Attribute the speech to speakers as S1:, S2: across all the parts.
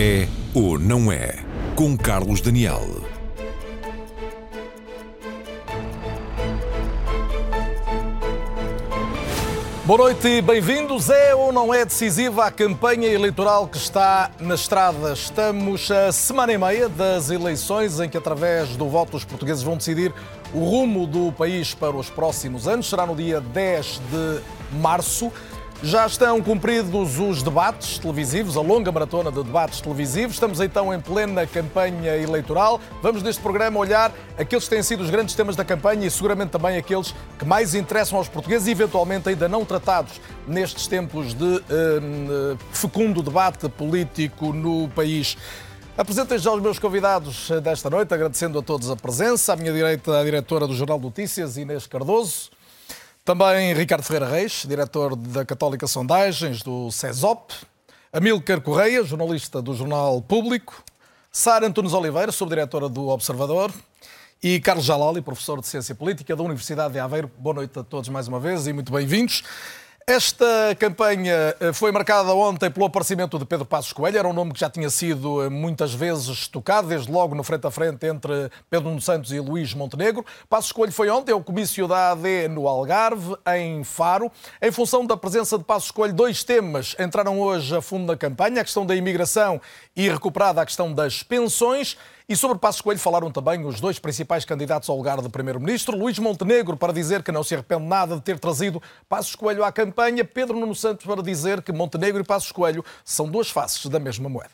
S1: É ou não é? Com Carlos Daniel.
S2: Boa noite e bem-vindos. É ou não é decisiva a campanha eleitoral que está na estrada? Estamos a semana e meia das eleições em que, através do voto, os portugueses vão decidir o rumo do país para os próximos anos. Será no dia 10 de março. Já estão cumpridos os debates televisivos, a longa maratona de debates televisivos. Estamos então em plena campanha eleitoral. Vamos neste programa olhar aqueles que têm sido os grandes temas da campanha e seguramente também aqueles que mais interessam aos portugueses e eventualmente ainda não tratados nestes tempos de uh, fecundo debate político no país. Apresento já os meus convidados desta noite, agradecendo a todos a presença. À minha direita, a diretora do Jornal Notícias, Inês Cardoso. Também Ricardo Ferreira Reis, diretor da Católica Sondagens, do CESOP. Amílcar Correia, jornalista do Jornal Público. Sara Antunes Oliveira, subdiretora do Observador. E Carlos Jalali, professor de Ciência Política da Universidade de Aveiro. Boa noite a todos mais uma vez e muito bem-vindos. Esta campanha eh, foi marcada ontem pelo aparecimento de Pedro Passos Coelho. Era um nome que já tinha sido eh, muitas vezes tocado, desde logo no frente a frente entre Pedro Santos e Luís Montenegro. Passos Coelho foi ontem ao comício da AD no Algarve, em Faro. Em função da presença de Passos Coelho, dois temas entraram hoje a fundo na campanha: a questão da imigração e recuperada a questão das pensões. E sobre Passos Coelho falaram também os dois principais candidatos ao lugar de Primeiro-Ministro, Luís Montenegro para dizer que não se arrepende nada de ter trazido Passos Coelho à campanha, Pedro Nuno Santos para dizer que Montenegro e Passos Coelho são duas faces da mesma moeda.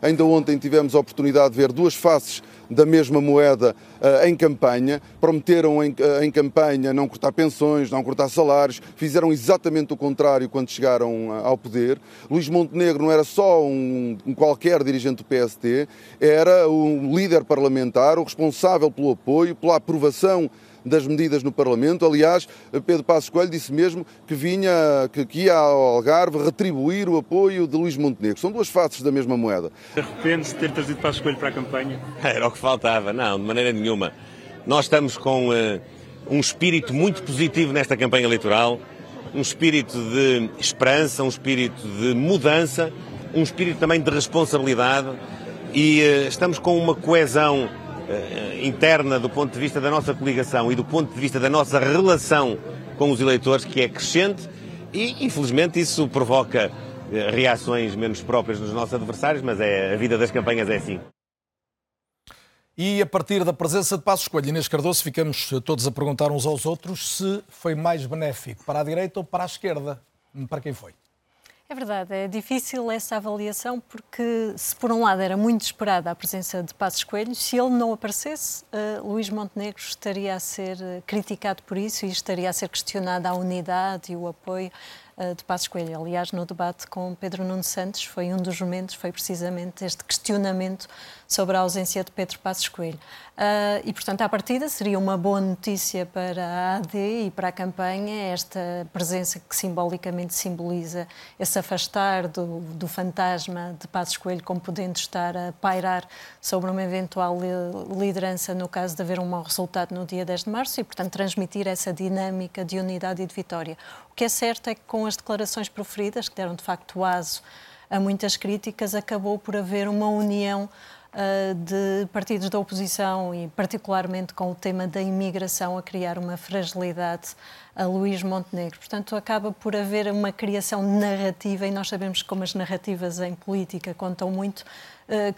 S3: Ainda ontem tivemos a oportunidade de ver duas faces da mesma moeda uh, em campanha. Prometeram em, uh, em, campanha não cortar pensões, não cortar salários, fizeram exatamente o contrário quando chegaram uh, ao poder. Luís Montenegro não era só um, um, qualquer dirigente do PST, era o líder parlamentar, o responsável pelo apoio, pela aprovação das medidas no Parlamento. Aliás, Pedro Passos Coelho disse mesmo que vinha, que, que ia ao Algarve retribuir o apoio de Luís Montenegro. São duas faces da mesma moeda.
S4: Arrepende-se de ter trazido Passos Coelho para a campanha?
S5: Era o que faltava, não, de maneira nenhuma. Nós estamos com uh, um espírito muito positivo nesta campanha eleitoral, um espírito de esperança, um espírito de mudança, um espírito também de responsabilidade e uh, estamos com uma coesão interna do ponto de vista da nossa coligação e do ponto de vista da nossa relação com os eleitores que é crescente e, infelizmente, isso provoca uh, reações menos próprias dos nossos adversários, mas é, a vida das campanhas é assim.
S2: E a partir da presença de Passos Coelho e Inês Cardoso, ficamos todos a perguntar uns aos outros se foi mais benéfico para a direita ou para a esquerda. Para quem foi?
S6: É verdade, é difícil essa avaliação porque, se por um lado era muito esperada a presença de Passos Coelho, se ele não aparecesse, uh, Luís Montenegro estaria a ser eh, criticado por isso e estaria a ser questionada a unidade e o apoio de Passos Coelho. Aliás, no debate com Pedro Nuno Santos, foi um dos momentos, foi precisamente este questionamento sobre a ausência de Pedro Passos Coelho. Uh, e, portanto, à partida seria uma boa notícia para a AD e para a campanha esta presença que simbolicamente simboliza esse afastar do, do fantasma de Passos Coelho como podendo estar a pairar sobre uma eventual liderança no caso de haver um mau resultado no dia 10 de março e, portanto, transmitir essa dinâmica de unidade e de vitória. Que é certo é que com as declarações proferidas, que deram de facto aso a muitas críticas, acabou por haver uma união eh, de partidos da oposição e, particularmente, com o tema da imigração, a criar uma fragilidade a Luís Montenegro. Portanto, acaba por haver uma criação narrativa, e nós sabemos como as narrativas em política contam muito,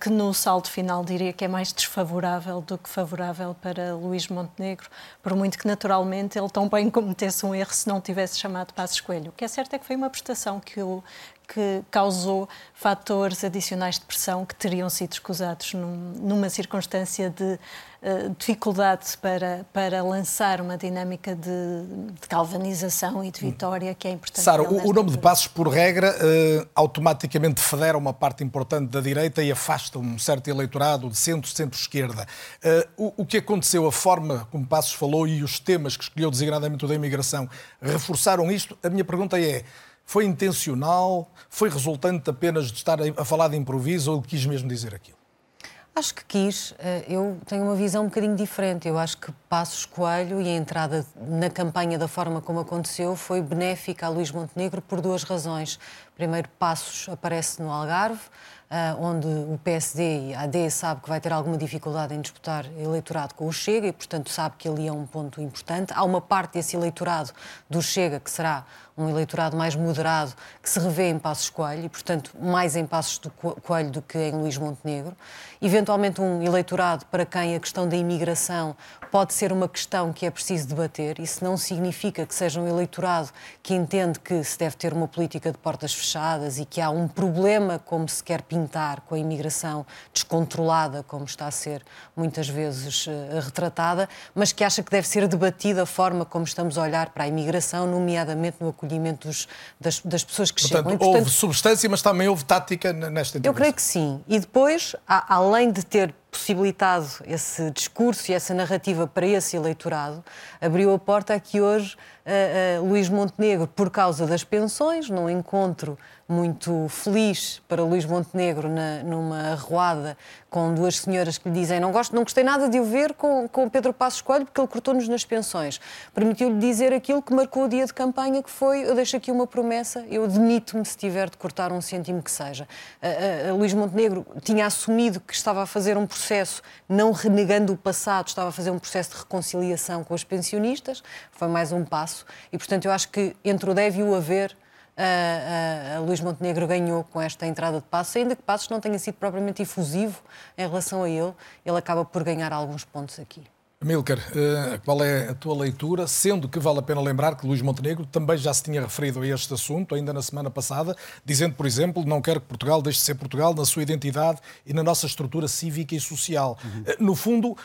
S6: que no salto final diria que é mais desfavorável do que favorável para Luís Montenegro, por muito que naturalmente ele tão bem cometesse um erro se não tivesse chamado Passos Coelho. O que é certo é que foi uma prestação que o, que causou fatores adicionais de pressão que teriam sido escusados num, numa circunstância de uh, dificuldade para, para lançar uma dinâmica de, de galvanização e de vitória que é importante.
S2: Sara, o, o, nome de Passos, por regra, uh, automaticamente federa uma parte importante da direita e afasta um certo eleitorado de centro, centro-esquerda. Uh, o, o que aconteceu, a forma como Passos falou e os temas que escolheu designadamente o da imigração reforçaram isto? A minha pergunta é foi intencional? Foi resultante apenas de estar a falar de improviso ou quis mesmo dizer aquilo?
S7: Acho que quis. Eh, eu tenho uma visão um bocadinho diferente. Eu acho que Passos Coelho e a entrada na campanha da forma como aconteceu foi benéfica a Luís Montenegro por duas razões. Primeiro Passos aparece no Algarve, uh, onde o PSD e a AD sabe que vai ter alguma dificuldade em disputar eleitorado com o Chega e, portanto, sabe que ali é um ponto importante. Há uma parte desse eleitorado do Chega que será um eleitorado mais moderado, que se revê em Passos Coelho e, portanto, mais em Passos do Coelho do que em Luís Montenegro. Eventualmente, um eleitorado para quem a questão da imigração pode ser uma questão que é preciso debater. Isso não significa que seja um eleitorado que entende que se deve ter uma política de portas fechadas e que há um problema, como se quer pintar, com a imigração descontrolada, como está a ser muitas vezes uh, retratada, mas que acha que deve ser debatida a forma como estamos a olhar para a imigração, nomeadamente no acolhimento dos, das, das, pessoas que
S2: portanto,
S7: chegam.
S2: E, portanto, houve substância, mas também houve tática nesta
S7: Eu creio que sim. E depois, além de ter possibilitado esse discurso e essa narrativa para esse eleitorado, abriu a porta a que hoje uh, uh, Luís Montenegro, por causa das pensões, num encontro muito feliz para Luís Montenegro na, numa arruada com duas senhoras que lhe dizem não, gosto, não gostei nada de o ver com, com Pedro Passos Coelho porque ele cortou-nos nas pensões. Permitiu-lhe dizer aquilo que marcou o dia de campanha, que foi eu deixo aqui uma promessa, eu demito-me se tiver de cortar um cêntimo que seja. Uh, Luís Montenegro tinha assumido que estava a fazer um processo, não renegando o passado, estava a fazer um processo de reconciliação com os pensionistas, foi mais um passo e, portanto, eu acho que entre o deve e o haver a, Luís Montenegro ganhou com esta entrada de Passos, ainda que Passos não tenha sido propriamente efusivo em relação a ele, ele acaba por ganhar alguns pontos aqui.
S2: Milker, eh, qual é a tua leitura? Sendo que vale a pena lembrar que Luís Montenegro também já se tinha referido a este assunto, ainda na semana passada, dizendo, por exemplo, não quero que Portugal deixe de ser Portugal na sua identidade e na nossa estrutura cívica e social. Uhum. No fundo,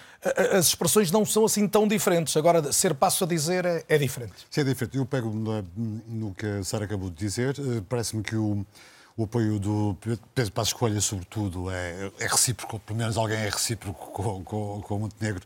S2: as expressões não são assim tão diferentes. Agora, ser passo a dizer é, é diferente.
S8: Sim, é diferente. Eu pego no que a Sara acabou de dizer. Eh, parece-me que o o apoio do Pedro Passos Coelho, sobretudo, é, é, recíproco, pelo menos alguém é recíproco com, com, com o Montenegro.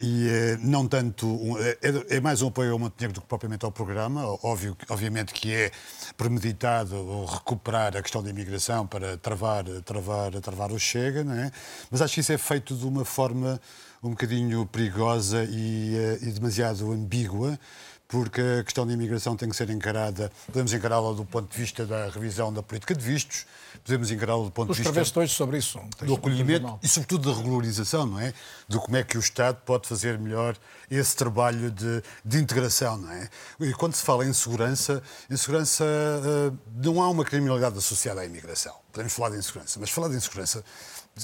S8: E eh, não tanto. É, é, mais um apoio ao Montenegro do que propriamente ao programa. Óbvio, obviamente que é premeditado recuperar a questão da imigração para travar, travar, travar o Chega, não é? Mas acho que isso é feito de uma forma um bocadinho perigosa e, eh, e demasiado ambígua porque a questão da imigração tem que ser encarada, podemos encará-la do ponto de vista da revisão da política de vistos, podemos encará-la do ponto
S2: Os
S8: de vista
S2: hoje sobre isso,
S8: do acolhimento e, sobretudo, da regularização, não é? De como é que o Estado pode fazer melhor esse trabalho de, de integração, não é? E quando se fala em segurança, em segurança uh, não há uma criminalidade associada à imigração. Podemos falar de insegurança, mas falar de insegurança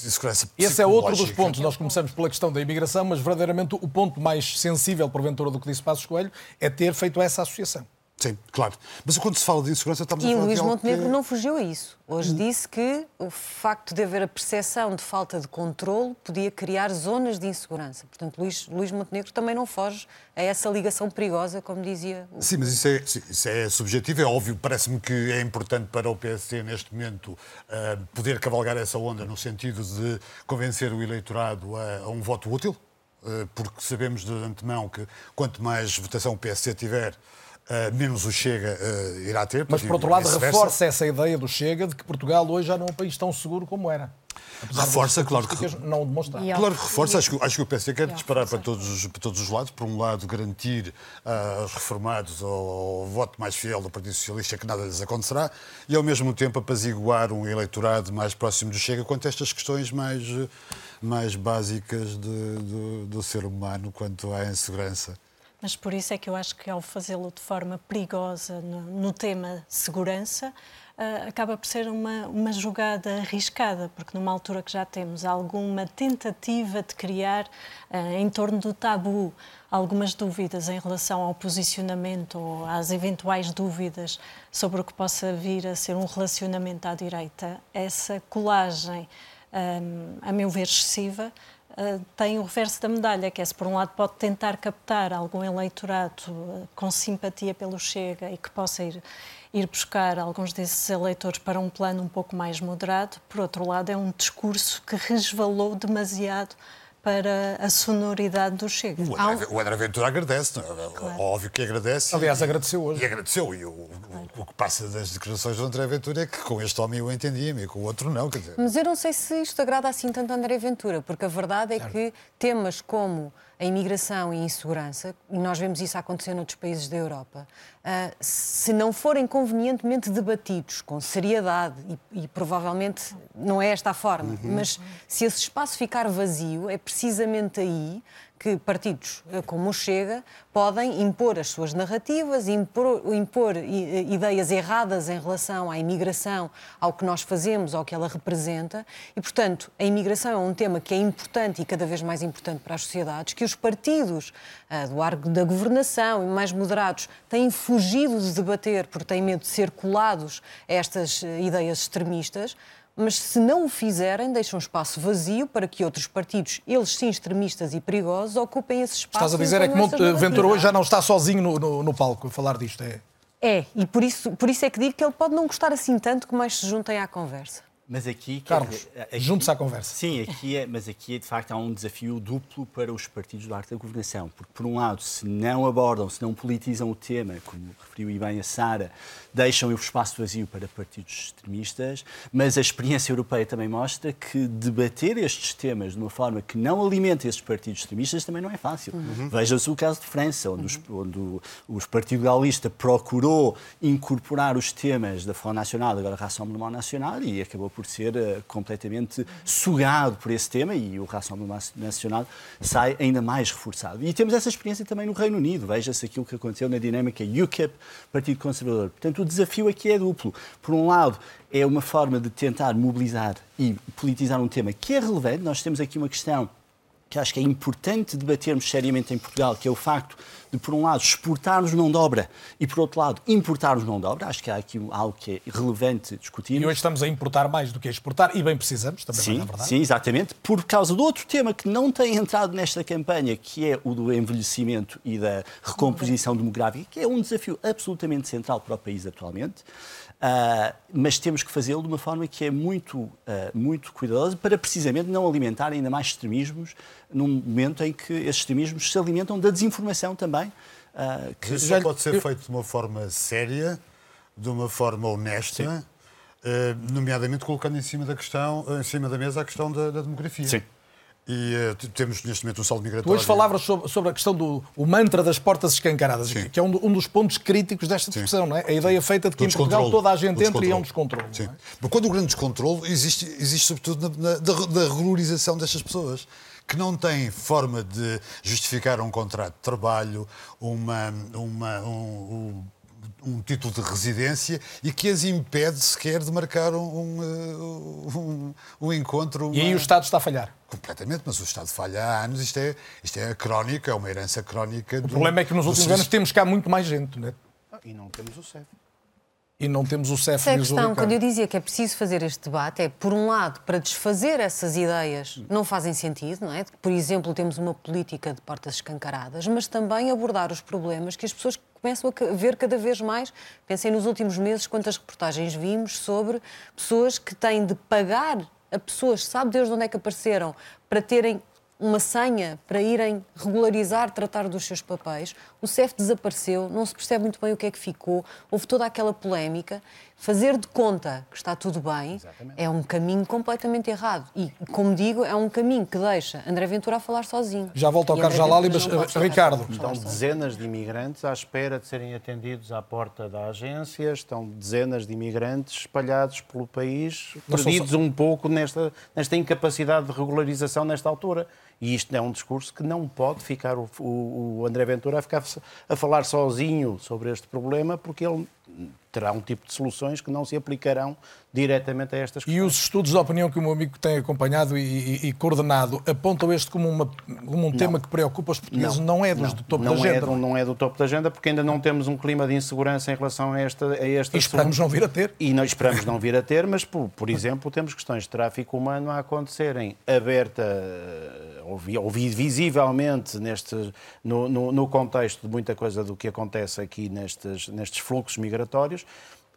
S8: insegurança
S2: Esse é outro dos pontos. Nós começamos pela questão da imigração, mas verdadeiramente o ponto mais sensível, porventura, do que disse Passos Coelho é ter feito essa associação.
S8: Sim, claro. Mas quando se fala de insegurança, estamos
S7: e
S8: a falar
S7: Luís
S8: de
S7: Montenegro
S8: que...
S7: não fugiu a isso. Hoje hum. disse que o facto de haver a percepção de falta de controle podia criar zonas de insegurança. Portanto, Luís, Luís Montenegro também não foge a essa ligação perigosa, como dizia. O...
S8: Sim, mas isso é, isso é subjetivo. É óbvio, parece-me que é importante para o PSD, neste momento, uh, poder cavalgar essa onda no sentido de convencer o eleitorado a, a um voto útil, uh, porque sabemos de antemão que quanto mais votação o PSD tiver, menos o Chega uh, irá ter.
S2: Mas, por outro lado, reforça essa ideia do Chega de que Portugal hoje já não é um país tão seguro como era.
S8: reforça, claro que
S2: não demonstrar.
S8: Claro que reforça. Acho que, acho que o PSD quer disparar para todos, os, para todos os lados. Por um lado, garantir uh, aos reformados o voto mais fiel do Partido Socialista que nada lhes acontecerá e, ao mesmo tempo, apaziguar um eleitorado mais próximo do Chega quanto a estas questões mais, mais básicas de, do, do ser humano quanto à insegurança.
S6: Mas por isso é que eu acho que ao fazê-lo de forma perigosa no, no tema segurança, uh, acaba por ser uma, uma jogada arriscada, porque numa altura que já temos alguma tentativa de criar uh, em torno do tabu algumas dúvidas em relação ao posicionamento ou às eventuais dúvidas sobre o que possa vir a ser um relacionamento à direita, essa colagem, um, a meu ver, excessiva, Uh, tem o reverso da medalha, que é se por um lado pode tentar captar algum eleitorado uh, com simpatia pelo Chega e que possa ir, ir buscar alguns desses eleitores para um plano um pouco mais moderado, por outro lado é um discurso que resvalou demasiado para a sonoridade do Chega.
S8: O André, o André Ventura agradece, é? claro. óbvio que agradece.
S2: Aliás, agradeceu hoje.
S8: E agradeceu. E o, claro. o, o, que passa das declarações do André Ventura é que com este homem eu entendia-me e com o outro não. Quer dizer.
S7: Mas eu não sei se isto agrada assim tanto a André Ventura, porque a verdade é claro. que temas como a imigração e a insegurança, e nós vemos isso acontecer noutros países da Europa, uh, se não forem convenientemente debatidos com seriedade, e, e provavelmente não é esta a forma, uhum. mas se esse espaço ficar vazio, é precisamente aí que partidos eh, como o Chega podem impor as suas narrativas, impor, impor, eh, ideias erradas em relação à imigração, ao que nós fazemos, ao que ela representa. E, portanto, a imigração é um tema que é importante e cada vez mais importante para as sociedades, que os partidos uh, do arco da governação e mais moderados têm fugido de debater porque têm medo de ser colados a estas ideias extremistas mas se não o fizerem, deixam um espaço vazio para que outros partidos, eles sim extremistas e perigosos, ocupem esse espaço.
S2: Estás a dizer é que Monte Ventura hoje já não está sozinho no, no, no, palco a falar disto, é?
S7: É, e por isso, por isso é que digo que ele pode não gostar assim tanto que mais se juntem à conversa.
S9: Mas aqui.
S2: Carlos, junte-se à conversa.
S9: Sim, aqui é, mas aqui de facto há um desafio duplo para os partidos do arte da governação. Porque, por um lado, se não abordam, se não politizam o tema, como referiu e bem a Sara, deixam o espaço vazio para partidos extremistas. Mas a experiência europeia também mostra que debater estes temas de uma forma que não alimenta esses partidos extremistas também não é fácil. Uhum. Veja-se o caso de França, onde, os, onde o, Partido Gaulista procurou incorporar os temas da Front Nacional, agora Rassemblement Nacional, e acabou por ser uh, completamente sugado por esse tema e o Rassemblement Nacional sai ainda mais reforçado. E temos essa experiência também no Reino Unido. Veja-se aquilo que aconteceu na dinâmica UKIP, Partido Conservador. Portanto, o desafio aqui é duplo. Por um lado, é uma forma de tentar mobilizar e politizar um tema que é relevante. Nós temos aqui uma questão que acho que é importante debatermos seriamente em Portugal, que é o facto de, por um lado, exportarmos não dobra e, por outro lado, importarmos não dobra. Acho que há aqui algo que é relevante discutir.
S2: E hoje estamos a importar mais do que a exportar, e bem precisamos, também
S9: sim,
S2: é verdade.
S9: Sim, exatamente. Por causa do outro tema que não tem entrado nesta campanha, que é o do envelhecimento e da recomposição demográfica, que é um desafio absolutamente central para o país atualmente. Uh, mas temos que fazê-lo de uma forma que é muito, uh, muito cuidadosa para precisamente não alimentar ainda mais extremismos num momento em que esses extremismos se alimentam da desinformação também.
S8: Uh, que isso já pode ser feito de uma forma séria, de uma forma honesta, nomeadamente colocando em cima da questão, em cima da mesa a questão da, da demografia.
S9: Sim.
S8: E uh, temos neste momento um saldo migratório.
S2: Hoje falavas sobre, sobre, a questão do mantra das portas escancaradas, Sim. que é um, um, dos pontos críticos desta discussão, Sim. não é? A ideia feita de que em Portugal toda a gente entra e é um descontrole. Sim. É?
S8: Mas quando o grande descontrole existe, existe sobretudo na, na, da, da regularização destas pessoas que não têm forma de justificar um contrato de trabalho, uma, uma, um, um título de residência e que as impede sequer de marcar um, um, um, encontro.
S2: Uma... E aí o Estado está a falhar.
S8: Completamente, mas o Estado falha há anos. Isto é, isto é crónica, é uma herança crónica.
S2: O do, problema é que nos últimos anos temos cá muito mais gente, não é?
S10: E não temos o CEF
S2: e não temos o CEF
S7: Essa é a questão, quando eu dizia que é preciso fazer este debate, é, por um lado, para desfazer essas ideias não fazem sentido, não é? Por exemplo, temos uma política de portas escancaradas, mas também abordar os problemas que as pessoas começam a ver cada vez mais. Pensei nos últimos meses quantas reportagens vimos sobre pessoas que têm de pagar a pessoas, sabe Deus de onde é que apareceram, para terem uma senha para irem regularizar, tratar dos seus papéis. O CEF desapareceu, não se percebe muito bem o que é que ficou, houve toda aquela polémica fazer de conta que está tudo bem Exatamente. é um caminho completamente errado. E, como digo, é um caminho que deixa André Ventura a falar sozinho.
S2: Já volto ao Carlos Jalali, mas eh, Ricardo.
S10: Estão dezenas de imigrantes à espera de serem atendidos à porta da agência, estão dezenas de imigrantes espalhados pelo país, perdidos um pouco nesta, nesta incapacidade de regularização nesta altura. E isto é um discurso que não pode ficar o, o, o André Ventura a ficar a falar sozinho sobre este problema, porque ele terá um tipo de soluções que não se aplicarão diretamente a estas questões.
S2: E os estudos de opinião que o meu amigo tem acompanhado e, e, e coordenado apontam este como, uma, como um não. tema que preocupa os portugueses, não, não é dos,
S10: não.
S2: do topo
S10: não
S2: da agenda.
S10: É, não é do topo da agenda, porque ainda não temos um clima de insegurança em relação a esta a esta
S2: E esperamos não vir a ter.
S10: E nós esperamos não vir a ter, mas, por, por exemplo, temos questões de tráfico humano a acontecerem aberta ou, ou visivelmente neste, no, no, no contexto de muita coisa do que acontece aqui nestes, nestes fluxos migratórios,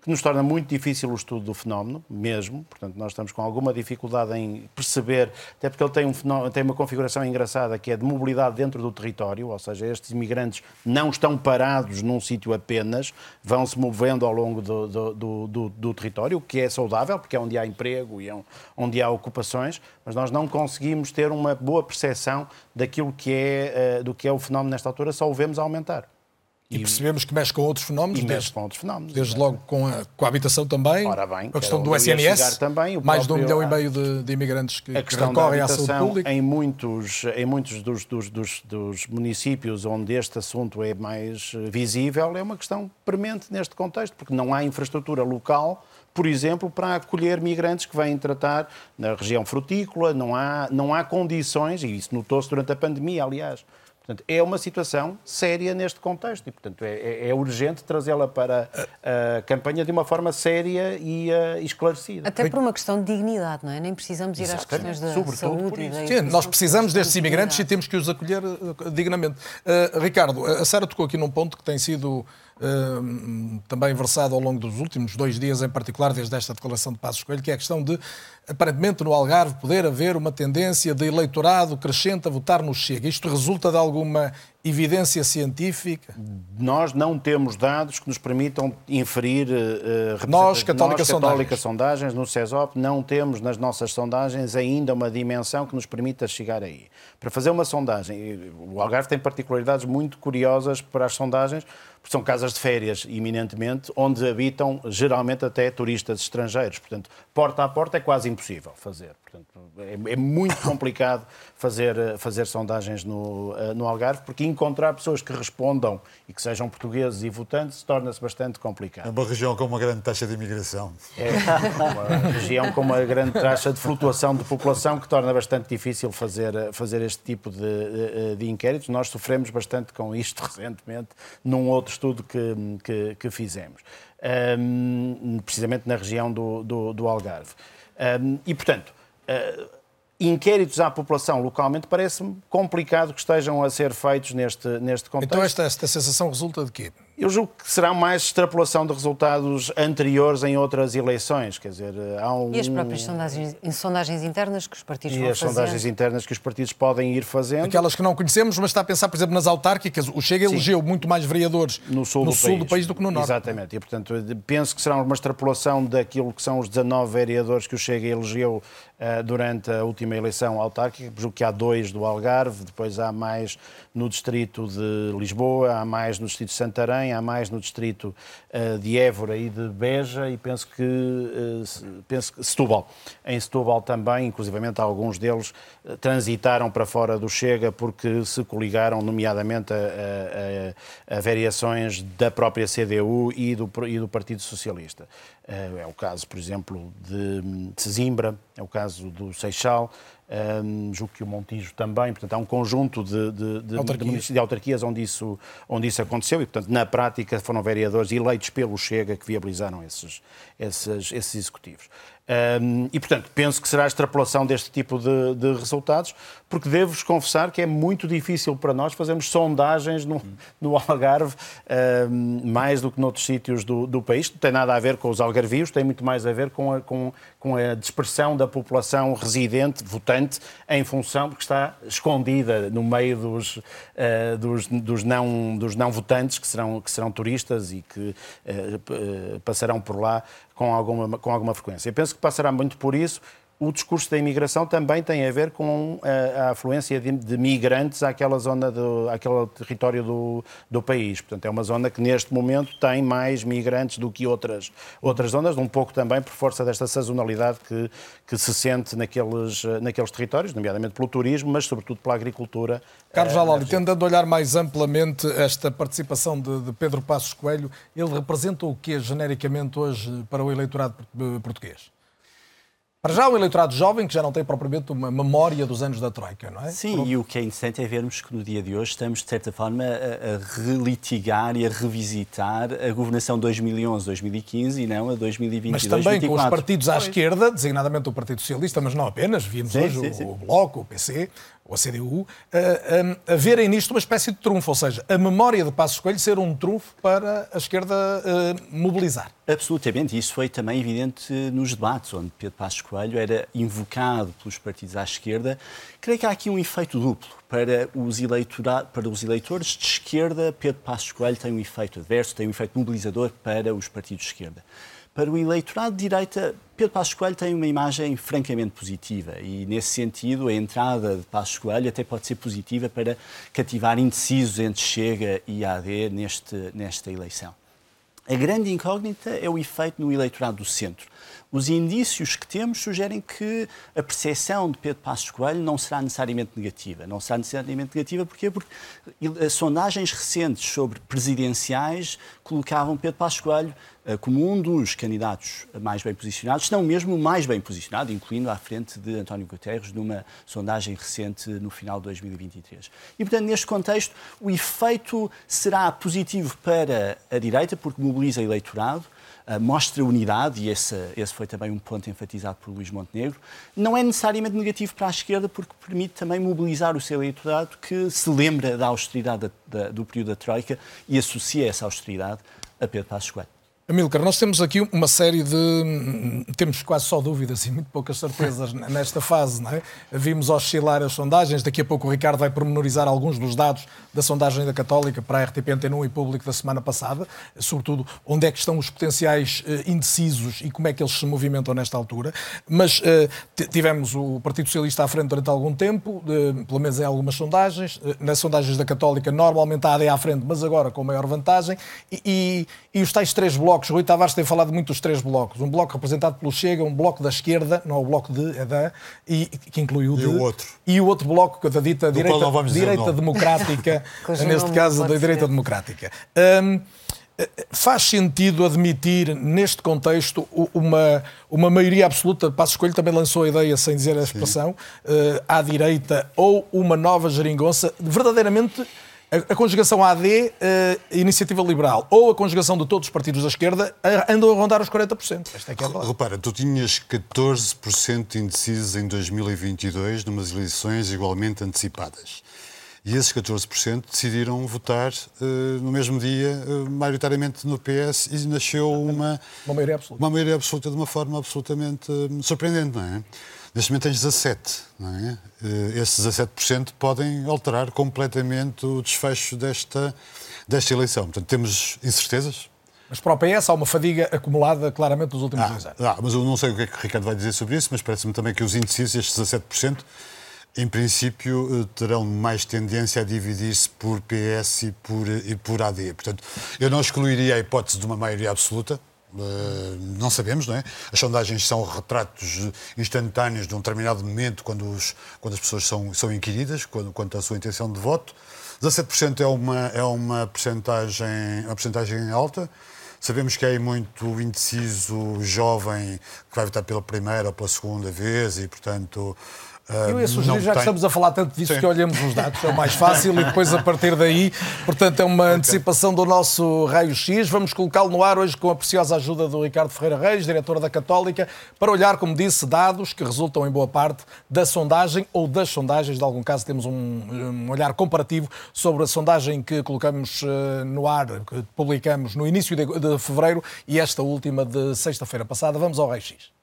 S10: que nos torna muito difícil o estudo do fenómeno, mesmo. Portanto, nós estamos com alguma dificuldade em perceber, até porque ele tem, um fenómeno, tem uma configuração engraçada que é de mobilidade dentro do território, ou seja, estes imigrantes não estão parados num sítio apenas, vão se movendo ao longo do, do, do, do, território, o que é saudável, porque é onde há emprego e é onde há ocupações, mas nós não conseguimos ter uma boa percepção daquilo que é, eh, do que é o fenómeno nesta altura, só o vemos aumentar.
S2: E, percebemos que mexe com outros fenómenos.
S10: E mexe desde, com outros fenómenos.
S2: Desde logo com a, com a habitação também.
S10: Ora bem,
S2: a questão do SNS.
S10: Também,
S2: mais de um milhão e meio de, de imigrantes que,
S10: a
S2: que recorrem à saúde pública.
S10: Em muitos, em muitos dos, dos, dos, dos, municípios onde este assunto é mais visível, é uma questão premente neste contexto, porque não há infraestrutura local por exemplo, para acolher migrantes que vêm tratar na região frutícola, não há, não há condições, e isso notou-se durante a pandemia, aliás, Portanto, é uma situação séria neste contexto e, portanto, é, é, é urgente trazê-la para a, campanha de uma forma séria e uh, esclarecida.
S7: Até por uma questão de dignidade, não é? Nem precisamos ir Exatamente. às questões da Sobretudo saúde e da
S2: Sim, nós precisamos destes imigrantes e temos que os acolher uh, dignamente. Uh, Ricardo, a Sara tocou aqui num ponto que tem sido também versado ao longo dos últimos dois dias, em particular desde esta declaração de Passos Coelho, que é a questão de, aparentemente, no Algarve poder haver uma tendência de eleitorado crescente a votar no Chega. Isto resulta de alguma evidência científica?
S10: Nós não temos dados que nos permitam inferir. Uh,
S2: nós, Católica,
S10: nós, Católica sondagens. sondagens, no CESOP, não temos nas nossas sondagens ainda uma dimensão que nos permita chegar aí. Para fazer uma sondagem, o Algarve tem particularidades muito curiosas para as sondagens, porque são casas de férias, eminentemente, onde habitam geralmente até turistas estrangeiros. Portanto, porta a porta é quase impossível fazer. Portanto, é, é muito complicado fazer, fazer sondagens no, eh, no Algarve, porque encontrar pessoas que respondam e que sejam portugueses e votantes torna-se bastante complicado.
S8: É uma região com uma grande taxa de imigração.
S10: É uma região com uma grande taxa de flutuação de população que torna bastante difícil fazer, fazer este tipo de, de, de inquéritos. Nós sofremos bastante com isto recentemente num outro estudo que, que, que fizemos, um, precisamente na região do, do, do Algarve. Um, e, portanto, uh, inquéritos à população localmente parece-me complicado que estejam a ser feitos neste, neste contexto.
S2: Então esta, esta sensação resulta de quê?
S10: Eu julgo que será mais extrapolação de resultados anteriores em outras eleições. Quer dizer, há um...
S7: E as próprias sondagens, sondagens internas que os partidos
S10: e
S7: vão
S10: fazer? E as sondagens internas que os partidos podem ir fazendo.
S2: Aquelas que não conhecemos, mas está a pensar, por exemplo, nas autárquicas. O Chega Sim. elegeu muito mais vereadores no sul, no do, sul país. do país do que no norte.
S10: Exatamente. E, portanto, penso que será uma extrapolação daquilo que são os 19 vereadores que o Chega elegeu durante a última eleição autárquica. Julgo que há dois do Algarve, depois há mais no distrito de Lisboa, há mais no distrito de Santarém, há mais no distrito uh, de Évora e de Beja e penso que, uh, penso que Setúbal. Em Setúbal também, inclusivamente alguns deles transitaram para fora do Chega porque se coligaram, nomeadamente, a, a, a variações da própria CDU e do, e do Partido Socialista. É o caso, por exemplo, de, de Sesimbra, é o caso do Seixal, um, julgo que o Montijo também, portanto, há um conjunto de, de, de, autarquias. de, autarquias onde isso, onde isso aconteceu e, portanto, na prática foram vereadores eleitos pelo Chega que viabilizaram esses, esses, esses executivos. Um, e, portanto, penso que será a extrapolação deste tipo de, de resultados, porque devo-vos confessar que é muito difícil para nós fazermos sondagens no, no Algarve, um, mais do que noutros sítios do, do país. Não tem nada a ver com os algarvios, tem muito mais a ver com a, com, com a dispersão da população residente, votante, em função, porque está escondida no meio dos, uh, dos, dos, não, dos não votantes, que serão, que serão turistas e que uh, passarão por lá com alguma, com alguma frequência. Eu penso que passará muito por isso. O discurso da imigração também tem a ver com a, eh, a afluência de, de, migrantes àquela zona, do, àquele território do, do país. Portanto, é uma zona que neste momento tem mais migrantes do que outras, outras zonas, um pouco também por força desta sazonalidade que, que se sente naqueles, eh, naqueles territórios, nomeadamente pelo turismo, mas sobretudo pela agricultura.
S2: Carlos Jalali, tentando olhar mais amplamente esta participação de, de Pedro Passos Coelho, ele representa o que genericamente hoje para o eleitorado português? Para já o eleitorado jovem, que já não tem propriamente uma memória dos anos da Troika, não é?
S9: Sim, Pronto. e o que é interessante é vermos que no dia de hoje estamos, de certa forma, a, a relitigar e a revisitar a governação 2011-2015 e não a 2022
S2: Mas também com os partidos à pois. esquerda, designadamente o Partido Socialista, mas não apenas, vimos sim, hoje sim, o, sim. o Bloco, o PC, ou a CDU, a, a, a verem nisto uma espécie de trunfo, ou seja, a memória de Passos Coelho ser um trunfo para a esquerda mobilizar.
S9: Absolutamente, isso foi também evidente nos debates, onde Pedro Passos Coelho era invocado pelos partidos à esquerda. Creio que há aqui um efeito duplo. Para os, para os eleitores de esquerda, Pedro Passos Coelho tem um efeito adverso, tem um efeito mobilizador para os partidos de esquerda. Para o eleitorado de direita, Pedro Passos Coelho tem uma imagem francamente positiva e, nesse sentido, a entrada de Passos Coelho até pode ser positiva para cativar indecisos entre Chega e AD neste, nesta eleição. A grande incógnita é o efeito no eleitorado do centro. Os indícios que temos sugerem que a percepção de Pedro Passos Coelho não será necessariamente negativa. Não será necessariamente negativa porquê? porque sondagens recentes sobre presidenciais colocavam Pedro Passos Coelho eh, como um dos candidatos mais bem posicionados, não mesmo o mais bem posicionado, incluindo à frente de António Guterres, numa sondagem recente no final de 2023. E, portanto, neste contexto, o efeito será positivo para a direita, porque mobiliza eleitorado, mostra unidade, e esse, esse foi também um ponto enfatizado por Luís Montenegro, não é necessariamente negativo para a esquerda, porque permite também mobilizar o seu eleitorado que se lembra da austeridade da, da, do período da Troika e associa essa austeridade a Pedro Passos Coelho.
S2: Amilcar, nós temos aqui uma série de. Temos quase só dúvidas e muito poucas certezas nesta fase, não é? Vimos oscilar as sondagens, daqui a pouco o Ricardo vai pormenorizar alguns dos dados da sondagem da Católica para a RTP Antena 1 e Público da semana passada, sobretudo onde é que estão os potenciais eh, indecisos e como é que eles se movimentam nesta altura. Mas uh, tivemos o Partido Socialista à frente durante algum tempo, uh, pelo menos em algumas sondagens. Nas sondagens da Católica, normalmente a AD é à frente, mas agora com maior vantagem. E, e, e os tais três blocos blocos. Rui Tavares tem falado muito dos três blocos. Um bloco representado pelo Chega, um bloco da esquerda, não é o bloco de, é da, e, que inclui o de.
S8: E o outro.
S2: E o outro bloco da dita direita, direita democrática, neste caso da direita ser. democrática. Um, Faz sentido admitir, neste contexto, uma, uma maioria absoluta, Passo Escolho também lançou a ideia, sem dizer a expressão, uh, à direita, ou uma nova geringonça, verdadeiramente a, conjugação AD, uh, eh, Iniciativa Liberal, ou a conjugação de todos os partidos da esquerda, andam a rondar os 40%. Esta é que é a.
S8: Repara, tu tinhas 14% indecisos em 2022, numas eleições igualmente antecipadas. E esses 14% decidiram votar uh, no mesmo dia, uh, maioritariamente no PS, e nasceu uma,
S2: uma maioria absoluta.
S8: Uma maioria absoluta de uma forma absolutamente uh, surpreendente, não é? Neste momento tens 17, não é? Eh, esses 17% podem alterar completamente o desfecho desta, desta eleição. Portanto, temos incertezas.
S2: Mas para o PS há uma fadiga acumulada claramente nos últimos ah, dois anos.
S8: Ah, mas eu não sei o que é que o Ricardo vai dizer sobre isso, mas parece-me também que os indecisos, estes 17%, em princípio, eh, terão mais tendência a dividir-se por PS e por, e por AD. Portanto, eu não excluiria a hipótese de uma maioria absoluta, não sabemos, não é? As sondagens são retratos instantâneos de um determinado momento quando, os, quando as pessoas são, são inquiridas, quando, quanto à sua intenção de voto. 17% é uma, é uma percentagem, uma percentagem alta. Sabemos que há muito indeciso jovem que vai votar pela primeira ou pela segunda vez e, portanto,
S2: eu ia sugerir, já que estamos a falar tanto disso, Sim. que olhemos os dados, é o mais fácil e depois a partir daí, portanto, é uma okay. antecipação do nosso raio-x. Vamos colocá-lo no ar hoje com a preciosa ajuda do Ricardo Ferreira Reis, diretor da Católica, para olhar, como disse, dados que resultam em boa parte da sondagem ou das sondagens. De algum caso, temos um, um olhar comparativo sobre a sondagem que colocamos uh, no ar, que publicamos no início de, de fevereiro e esta última de sexta-feira passada. Vamos ao raio-x.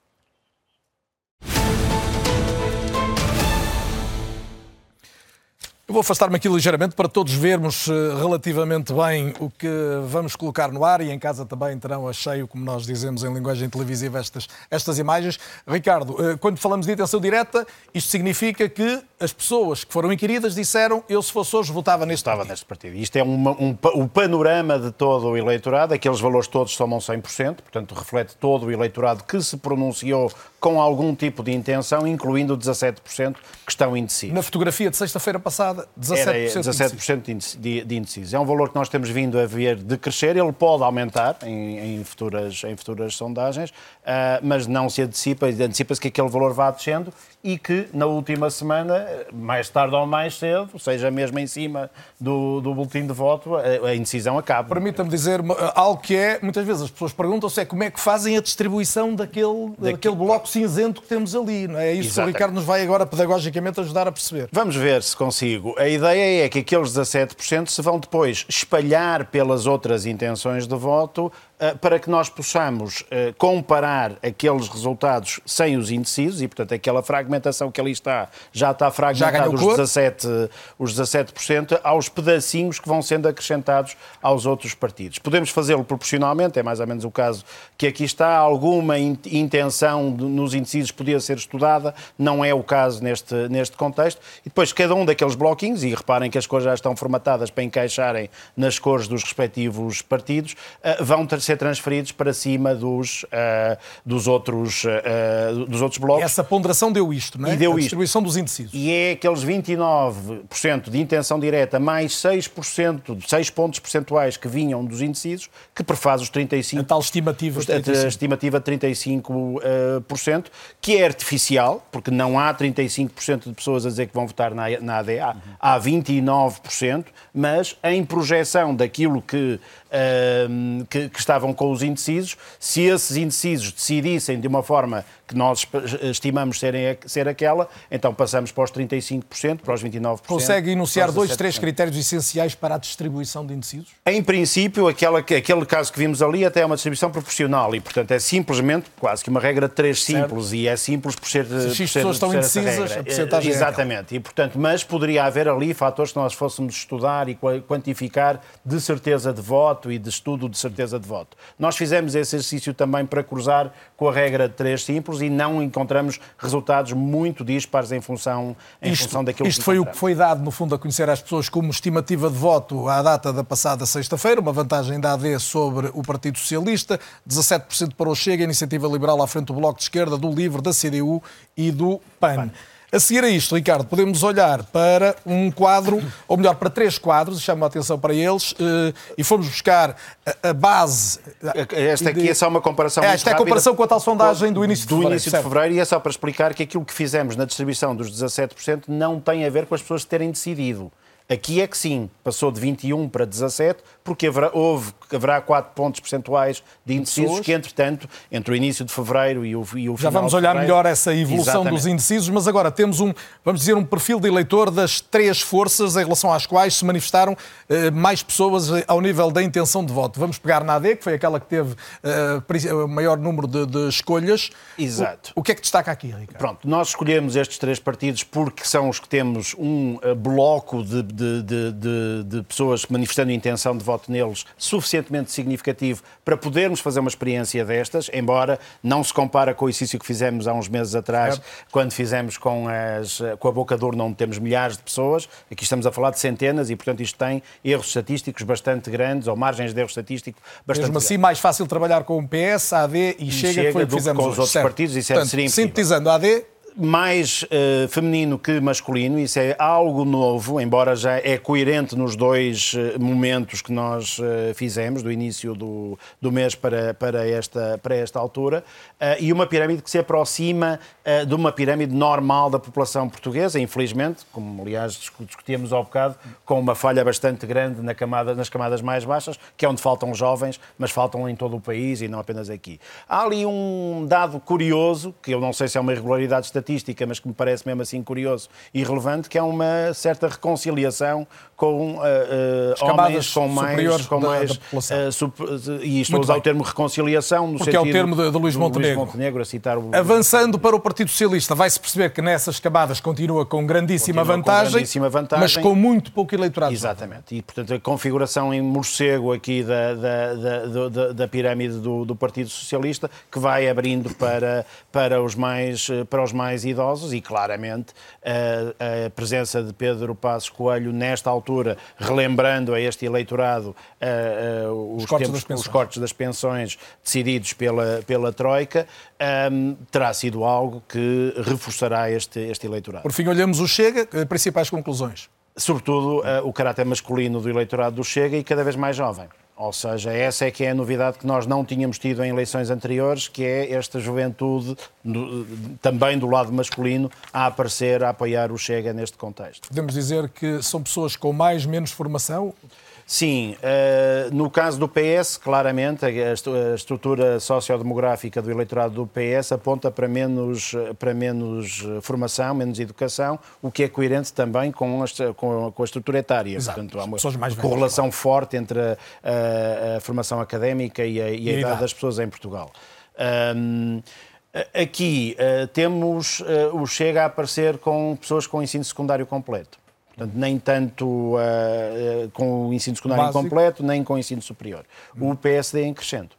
S2: Eu vou afastar-me aqui ligeiramente para todos vermos eh, relativamente bem o que vamos colocar no ar e em casa também terão a cheio, como nós dizemos em linguagem televisiva, estas, estas imagens. Ricardo, eh, quando falamos de intenção direta, isto significa que as pessoas que foram inquiridas disseram eu, se fosse hoje, votava neste
S10: Estava
S2: partido.
S10: neste partido. Isto é uma, um, o panorama de todo o eleitorado, aqueles valores todos somam 100%, portanto reflete todo o eleitorado que se pronunciou com algum tipo de intenção, incluindo 17% que estão indecisos.
S2: Na fotografia de sexta-feira passada, 17%,
S10: Era 17% de, de indecisos. É um valor que nós temos vindo a ver de crescer, ele pode aumentar em, em futuras, em futuras sondagens, uh, mas não se antecipa, antecipa-se que aquele valor vá descendo e que na última semana mais tarde ou mais cedo, seja mesmo em cima do, do boletim de voto, a, a indecisão acaba.
S2: Permita-me dizer algo que é, muitas vezes as pessoas perguntam-se é como é que fazem a distribuição daquele, daquele bloco cinzento que temos ali. Não é? é isso Exatamente. que o Ricardo nos vai agora pedagogicamente ajudar a perceber.
S10: Vamos ver se consigo. A ideia é que aqueles 17% se vão depois espalhar pelas outras intenções de voto para que nós possamos eh, comparar aqueles resultados sem os indecisos e, portanto, aquela fragmentação que ali está, já está fragmentada os 17, os 17% aos pedacinhos que vão sendo acrescentados aos outros partidos. Podemos fazê-lo proporcionalmente, é mais ou menos o caso que aqui está. Alguma intenção nos indecisos podia ser estudada, não é o caso neste, neste contexto. E depois, cada um daqueles bloquinhos, e reparem que as cores já estão formatadas para encaixarem nas cores dos respectivos partidos, eh, vão ter ser transferidos para cima dos, uh, dos, outros, uh, dos outros blocos.
S2: Essa ponderação deu isto, não é?
S10: E deu
S2: a
S10: distribuição
S2: isto. dos indecisos.
S10: E é aqueles 29% de intenção direta mais 6%, 6 pontos percentuais que vinham dos indecisos, que prefaz os 35%.
S2: A tal estimativa.
S10: A estimativa de 35%, que é artificial, porque não há 35% de pessoas a dizer que vão votar na, na ADA, uhum. há 29%, mas em projeção daquilo que que, que, estavam com os indecisos, se esses indecisos decidissem de uma forma que nós estimamos serem, ser aquela, então passamos para os 35%, para os 29%.
S2: Consegue enunciar dois, três critérios essenciais para a distribuição de indecisos?
S10: Em princípio, aquela, aquele caso que vimos ali até é uma distribuição proporcional e, portanto, é simplesmente quase que uma regra de três simples certo. e é simples por ser.
S2: Se
S10: as
S2: pessoas estão indecisas, a porcentagem
S10: é Exatamente. É e, portanto, mas poderia haver ali fatores que nós fôssemos estudar e quantificar de certeza de voto e de estudo de certeza de voto. Nós fizemos esse exercício também para cruzar com a regra de três simples e não encontramos resultados muito dispares em função, em
S2: isto,
S10: função daquilo
S2: isto que Isto foi o que foi dado, no fundo, a conhecer às pessoas como estimativa de voto à data da passada sexta-feira, uma vantagem da AD sobre o Partido Socialista, 17% para o Chega, a Iniciativa Liberal à frente do Bloco de Esquerda, do LIVRE, da CDU e do PAN. PAN. A seguir a isto, Ricardo, podemos olhar para um quadro, ou melhor, para três quadros, chamo a atenção para eles, eh, e fomos buscar a base.
S10: Esta aqui de... é só uma comparação.
S2: É, esta é a comparação com a tal sondagem do início de
S10: do
S2: fevereiro.
S10: início de fevereiro, e é só para explicar que aquilo que fizemos na distribuição dos 17% não tem a ver com as pessoas terem decidido. Aqui é que sim, passou de 21 para 17, porque haverá, houve, haverá 4 pontos percentuais de indecisos que, entretanto, entre o início de fevereiro e o, e o
S2: Já vamos olhar melhor essa evolução Exatamente. dos indecisos, mas agora temos um, vamos dizer, um perfil de eleitor das três forças em relação às quais se manifestaram eh, mais pessoas eh, ao nível da intenção de voto. Vamos pegar na AD, que foi aquela que teve eh, o maior número de, de escolhas.
S10: Exato.
S2: O, o, que é que destaca aqui, Ricardo?
S10: Pronto, nós escolhemos estes três partidos porque são os que temos um uh, bloco de de, de, de, de, pessoas manifestando intenção de voto neles suficientemente significativo para podermos fazer uma experiência destas, embora não se compara com o exercício que fizemos há uns meses atrás, quando fizemos com, as, com a boca de urna onde temos milhares de pessoas. Aqui estamos a falar de centenas e, portanto, isto tem erros estatísticos bastante grandes, ou margens de erro estatístico bastante
S2: Mesmo assim, mais fácil trabalhar com o PS, a AD e, e Chega, Chega, que foi o que fizemos
S10: com os outros certo. partidos, isso é Portanto, seria
S2: Sintetizando, a AD
S10: mais uh, feminino que masculino, isso é algo novo, embora já é coerente nos dois uh, momentos que nós uh, fizemos, do início do, do mês para, para, esta, para esta altura, e uma pirâmide que se aproxima de uma pirâmide normal da população portuguesa, infelizmente, como aliás discutíamos ao bocado, com uma falha bastante grande na camada, nas camadas mais baixas, que é onde faltam jovens, mas faltam em todo o país e não apenas aqui. Há ali um dado curioso, que eu não sei se é uma irregularidade estatística, estatística, mas que me parece mesmo assim curioso e relevante, que é uma certa reconciliação com uh, uh, homens com mais, com mais da, da uh, sup, e estou a usar o termo reconciliação no
S2: Porque
S10: sentido
S2: é o termo de, de Luís Montenegro.
S10: Luís Montenegro a citar o...
S2: Avançando para o Partido Socialista, vai-se perceber que nessas camadas continua com grandíssima, continua vantagem, com grandíssima vantagem, mas com muito pouco eleitorado.
S10: Exatamente. E, portanto, a configuração em morcego aqui da, da, da, da, da pirâmide do, do Partido Socialista, que vai abrindo para, para, os, mais, para os mais idosos e, claramente, a, a presença de Pedro Passos Coelho nesta altura relembrando a este eleitorado uh, uh, os, os, cortes tempos, os, cortes das pensões decididos pela, pela Troika, um, ehm, terá sido algo que reforçará este, este eleitorado.
S2: Por fim, olhamos o Chega, principais conclusões.
S10: Sobretudo uh, o caráter masculino do eleitorado do Chega e cada vez mais jovem. Ou seja, essa é que é a novidade que nós não tínhamos tido em eleições anteriores, que é esta juventude, também do lado masculino, a aparecer, a apoiar o Chega neste contexto.
S2: Podemos dizer que são pessoas com mais, menos formação?
S10: Sim, uh, no caso do PS, claramente, a, estrutura sociodemográfica do eleitorado do PS aponta para menos, para menos formação, menos educação, o que é coerente também com a, com a, a estrutura etária.
S2: Exato.
S10: Portanto, há uma correlação forte entre a, a, formação académica e a, e a idade das pessoas em Portugal. Um, aqui uh, temos o Chega a aparecer com pessoas com ensino secundário completo. Portanto, nem tanto uh, com o ensino secundário Básico. incompleto, nem com o ensino superior. O PSD é em crescendo.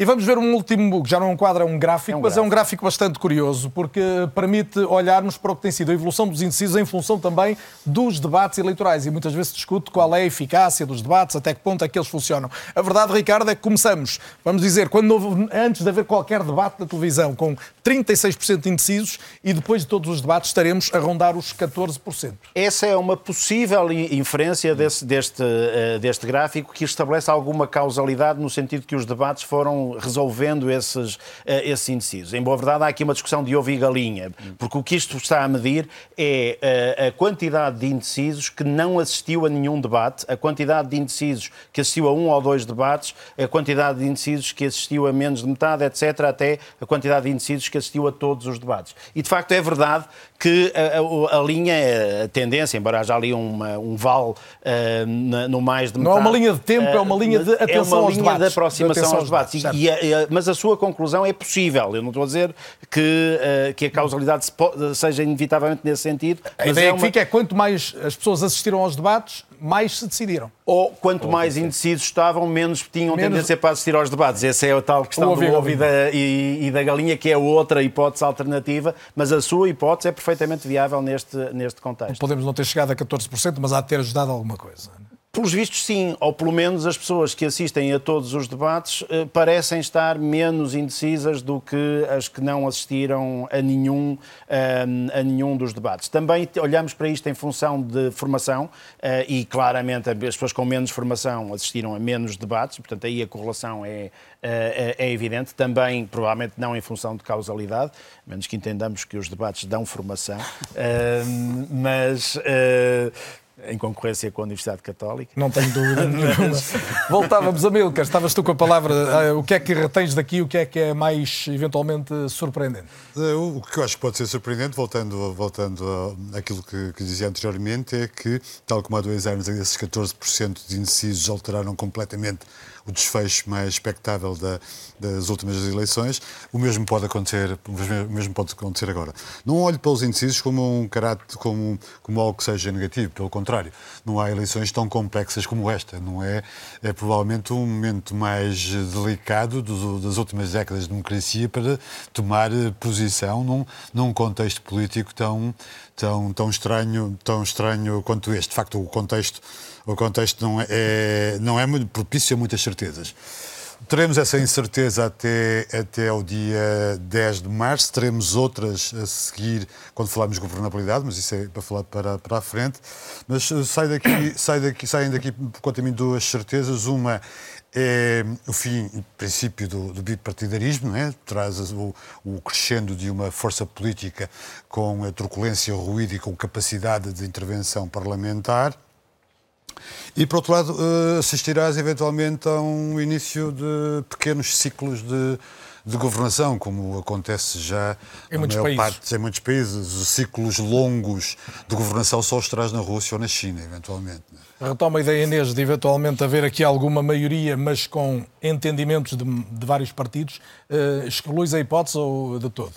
S2: E vamos ver um último, que já não é um quadro, é um gráfico, é um mas gráfico. é um gráfico bastante curioso, porque permite olharmos para o que tem sido a evolução dos indecisos em função também dos debates eleitorais. E muitas vezes se discute qual é a eficácia dos debates, até que ponto é que eles funcionam. A verdade, Ricardo, é que começamos, vamos dizer, quando houve, antes de haver qualquer debate na televisão, com 36% indecisos, e depois de todos os debates estaremos a rondar os 14%.
S10: Essa é uma possível inferência desse, deste, eh, deste gráfico que estabelece alguma causalidade no sentido que os debates foram resolvendo esses, eh, esses indecisos. Em boa verdade, há aqui uma discussão de ovo e galinha, porque o que isto está a medir é eh, a quantidade de indecisos que não assistiu a nenhum debate, a quantidade de indecisos que assistiu a um ou dois debates, a quantidade de indecisos que assistiu a menos de metade, etc., até a quantidade de indecisos que assistiu a todos os debates. E, de facto, é verdade que a, a, a linha, a tendência, embora haja ali uma, um vale uh, no mais de metade...
S2: Não é uma linha de tempo, uh, é uma linha de atenção
S10: É uma
S2: linha
S10: debates, de aproximação de aos debates. E, e, mas a sua conclusão é possível. Eu não estou a dizer que, uh, que a causalidade seja inevitavelmente nesse sentido.
S2: A ideia é uma... que fica é quanto mais as pessoas assistiram aos debates, mais se decidiram.
S10: Ou quanto Ou mais indecisos estavam, menos tinham menos... tendência para assistir aos debates. Essa é a tal questão do ovo e da, e, e da galinha, que é outra hipótese alternativa, mas a sua hipótese é perfeitamente viável neste, neste contexto.
S2: Podemos não ter chegado a 14%, mas há de ter ajudado alguma coisa.
S10: Pelos vistos, sim, ou pelo menos as pessoas que assistem a todos os debates eh, parecem estar menos indecisas do que as que não assistiram a nenhum, eh, a nenhum dos debates. Também olhamos para isto em função de formação eh, e, claramente, as pessoas com menos formação assistiram a menos debates, portanto, aí a correlação é, é, é evidente. Também, provavelmente, não em função de causalidade, menos que entendamos que os debates dão formação, mas em concorrência com a Universidade Católica.
S2: Não tenho dúvida nenhuma. Voltávamos a Milcar, estavas tu com a palavra. Ah, o que é que retens daqui? O que é que é mais eventualmente surpreendente?
S8: Eh, o que eu acho que pode ser surpreendente, voltando, voltando àquilo que, que dizia anteriormente, é que, tal como há dois anos, esses 14% de indecisos alteraram completamente o desfecho mais expectável da, das últimas eleições, o mesmo pode acontecer, o mesmo pode acontecer agora. Não olho para os indecisos como um caráter, como, como algo que seja negativo, pelo contrário, não há eleições tão complexas como esta, não é? É provavelmente um momento mais delicado do, das últimas décadas de democracia para tomar posição num, num contexto político tão, tão, tão estranho, tão estranho quanto este. De facto, o contexto o contexto não é, é, não é muito propício a muitas certezas. Teremos essa incerteza até, até o dia 10 de março, teremos outras a seguir quando falarmos de governabilidade, mas isso é para falar para, para a frente. Mas eh, sai daqui, sai daqui, saem daqui, quanto a mim, duas certezas. Uma é o fim, o princípio do, do bipartidarismo, é? traz o, o crescendo de uma força política com a truculência, ruído e com capacidade de intervenção parlamentar. E, por outro lado, eh, assistirás eventualmente a um início de pequenos ciclos de, de governação, como acontece já
S2: em muitos países. Parte,
S8: em muitos países. Os ciclos longos de governação só os traz na Rússia ou na China, eventualmente.
S2: Retoma a ideia, Inês, de eventualmente haver aqui alguma maioria, mas com entendimentos de, de vários partidos. Uh, excluís a hipótese ou de todo?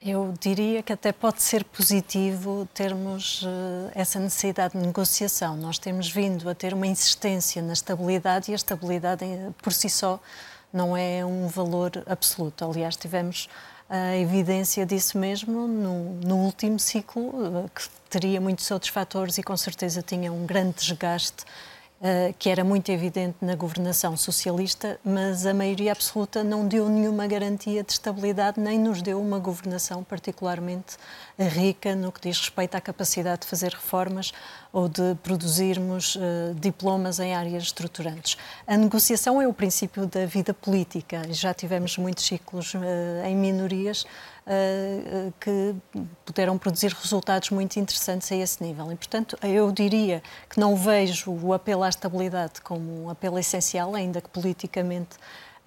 S6: Eu diria que até pode ser positivo termos uh, essa necessidade de negociação. Nós temos vindo a ter uma insistência na estabilidade e a estabilidade por si só não é um valor absoluto. Aliás, tivemos a evidência disso mesmo no, no último ciclo, uh, que teria muitos outros fatores e com certeza tinha um grande desgaste Uh, que era muito evidente na governação socialista, mas a maioria absoluta não deu nenhuma garantia de estabilidade, nem nos deu uma governação particularmente rica no que diz respeito à capacidade de fazer reformas ou de produzirmos uh, diplomas em áreas estruturantes. A negociação é o princípio da vida política. Já tivemos muitos ciclos uh, em minorias uh, que puderam produzir resultados muito interessantes a esse nível. E, portanto, eu diria que não vejo o apelo à estabilidade como um apelo essencial, ainda que politicamente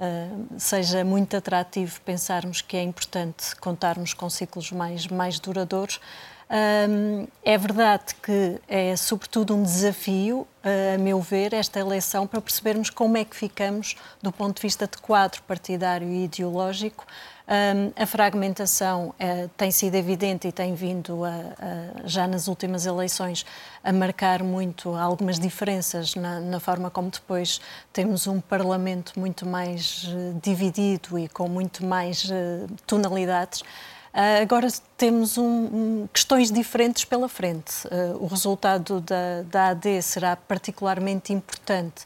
S6: Uh, seja muito atrativo pensarmos que é importante contarmos com ciclos mais, mais duradouros. É verdade que é, sobretudo, um desafio, a meu ver, esta eleição para percebermos como é que ficamos do ponto de vista de quadro partidário e ideológico a fragmentação uh, tem sido evidente e tem vindo, a, a, já nas últimas eleições, a marcar muito algumas diferenças na, na, forma como depois temos um Parlamento muito mais uh, dividido e com muito mais uh, tonalidades. Uh, agora temos um, questões diferentes pela frente. Uh, o resultado da, da AD será particularmente importante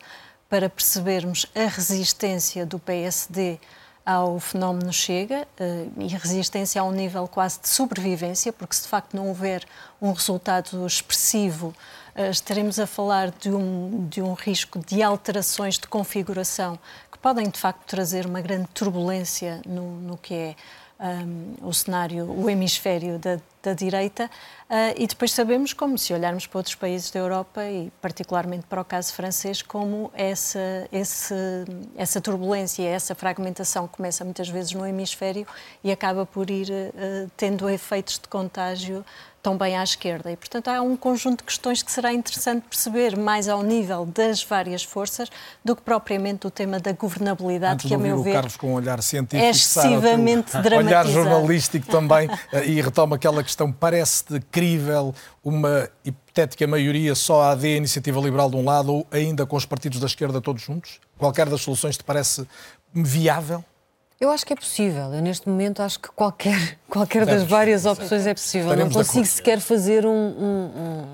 S6: para percebermos a resistência do PSD ao fenómeno chega uh, e resistência a um nível quase de sobrevivência, porque se de facto não houver um resultado expressivo, uh, estaremos a falar de um, de um risco de alterações de configuração que podem de facto trazer uma grande turbulência no, no que é um, o cenário, o hemisfério da, da direita, uh, e depois sabemos como, se olharmos para outros países da Europa e particularmente para o caso francês, como essa, esse, essa turbulência, essa fragmentação começa muitas vezes no hemisfério e acaba por ir uh, tendo efeitos de contágio tão bem à esquerda. E, portanto, há um conjunto de questões que será interessante perceber mais ao nível das várias forças do que propriamente o tema da governabilidade,
S2: Antes
S6: que, a meu
S2: ver, Carlos com um olhar científico,
S6: é excessivamente dramatizado.
S2: Olhar jornalístico também, eh, e retoma aquela questão, parece-te crível uma hipotética maioria só a AD, a Iniciativa Liberal de um lado, ou ainda com os partidos da esquerda todos juntos? Qualquer das soluções te parece viável?
S7: Eu acho que é possível. Eu, neste momento, acho que qualquer, qualquer das várias opções é possível. Não consigo sequer fazer um, um, um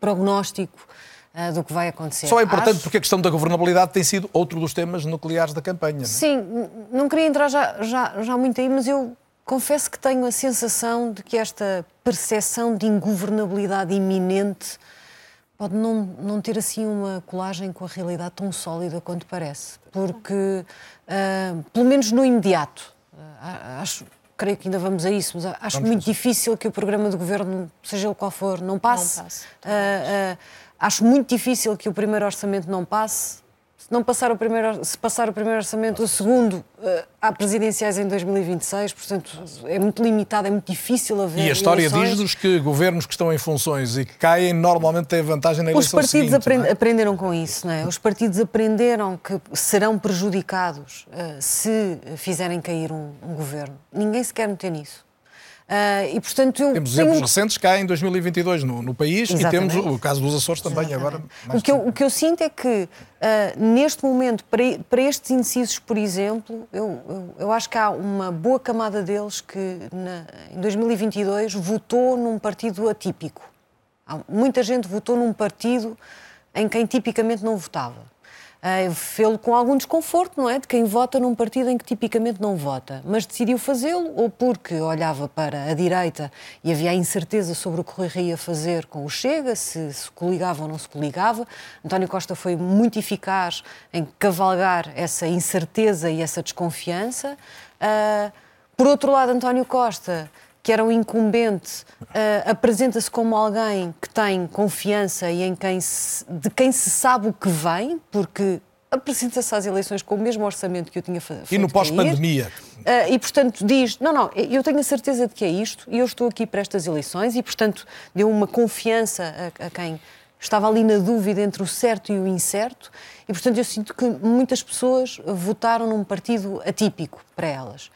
S7: prognóstico uh, do que vai acontecer.
S2: Só é importante acho... porque a questão da governabilidade tem sido outro dos temas nucleares da campanha. Não é?
S7: Sim, não queria entrar já, já, já muito aí, mas eu confesso que tenho a sensação de que esta percepção de ingovernabilidade iminente pode não, não ter assim uma colagem com a realidade tão sólida quanto parece. Porque, uh, pelo menos no imediato, uh, acho, creio que ainda vamos a isso, mas acho vamos muito difícil que o programa de governo, seja o qual for, não passe. Não passe. Uh, acho muito difícil que o primeiro orçamento não passe se não passar o primeiro, se passar o primeiro orçamento, o segundo, uh, há presidenciais em 2026, portanto é muito limitado, é muito difícil haver.
S2: E a história diz-nos que governos que estão em funções e que caem normalmente têm vantagem na eleição
S7: Os partidos
S2: seguinte,
S7: aprend é? aprenderam com isso, não é? Os partidos aprenderam que serão prejudicados uh, se fizerem cair um, um governo. Ninguém se quer meter nisso.
S2: Uh, e, portanto, eu temos exemplos recentes cá em 2022 no, no país Exatamente. e temos o caso dos Açores também Exatamente. agora.
S7: O que, eu, o que eu sinto é que, uh, neste momento, para, para estes incisos, por exemplo, eu, eu, eu, acho que há uma boa camada deles que, na, em 2022, votou num partido atípico. Há, muita gente votou num partido em quem tipicamente não votava uh, fê-lo com algum desconforto, não é? De quem vota num partido em que tipicamente não vota, mas decidiu fazê-lo ou porque olhava para a direita e havia a incerteza sobre o que Rui ia fazer com o Chega, se se coligava ou não se coligava. António Costa foi muito eficaz em cavalgar essa incerteza e essa desconfiança. Uh, por outro lado, António Costa que era um incumbente, uh, apresenta-se como alguém que tem confiança e em quem se, de quem se sabe o que vem, porque apresenta-se às eleições com o mesmo orçamento que eu tinha feito.
S2: E no pós-pandemia.
S7: Uh, e, portanto, diz: não, não, eu tenho a certeza de que é isto e eu estou aqui para estas eleições, e, portanto, deu uma confiança a, a quem estava ali na dúvida entre o certo e o incerto, e, portanto, eu sinto que muitas pessoas votaram num partido atípico para elas.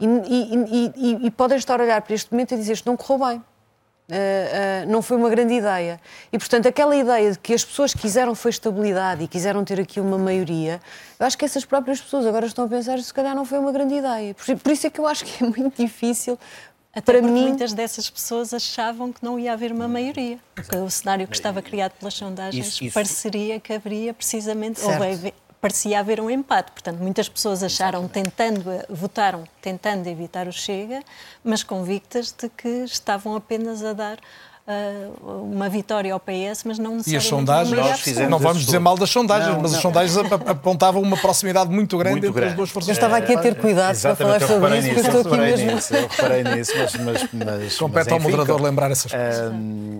S7: E, e, e, e, podem estar a olhar para este momento e dizer isto não correu bem. Uh, uh, não foi uma grande ideia. E, portanto, aquela ideia de que as pessoas quiseram foi estabilidade e quiseram ter aqui uma maioria, eu acho que essas próprias pessoas agora estão a pensar se calhar não foi uma grande ideia. Por, por isso é que eu acho que é muito difícil
S6: Até para mim, muitas dessas pessoas achavam que não ia haver uma maioria. Porque o cenário que estava criado pelas sondagens isso, isso... pareceria que haveria precisamente. Ou parecia haver um empate. Portanto, muitas pessoas acharam, tentando, votaram tentando evitar o Chega, mas convictas de que estavam apenas a dar uma vitória ao PS, mas não necessariamente.
S2: E as sondagens, não vamos dizer mal das sondagens, não, mas não. as sondagens apontavam uma proximidade muito grande muito entre grande. as duas forças.
S7: Eu estava aqui a ter cuidado é, para falar sobre isso, porque estou aqui mesmo.
S10: Nisso, eu reparei nisso, mas. mas, mas
S2: Compete mas, ao moderador lembrar essas coisas. Uh,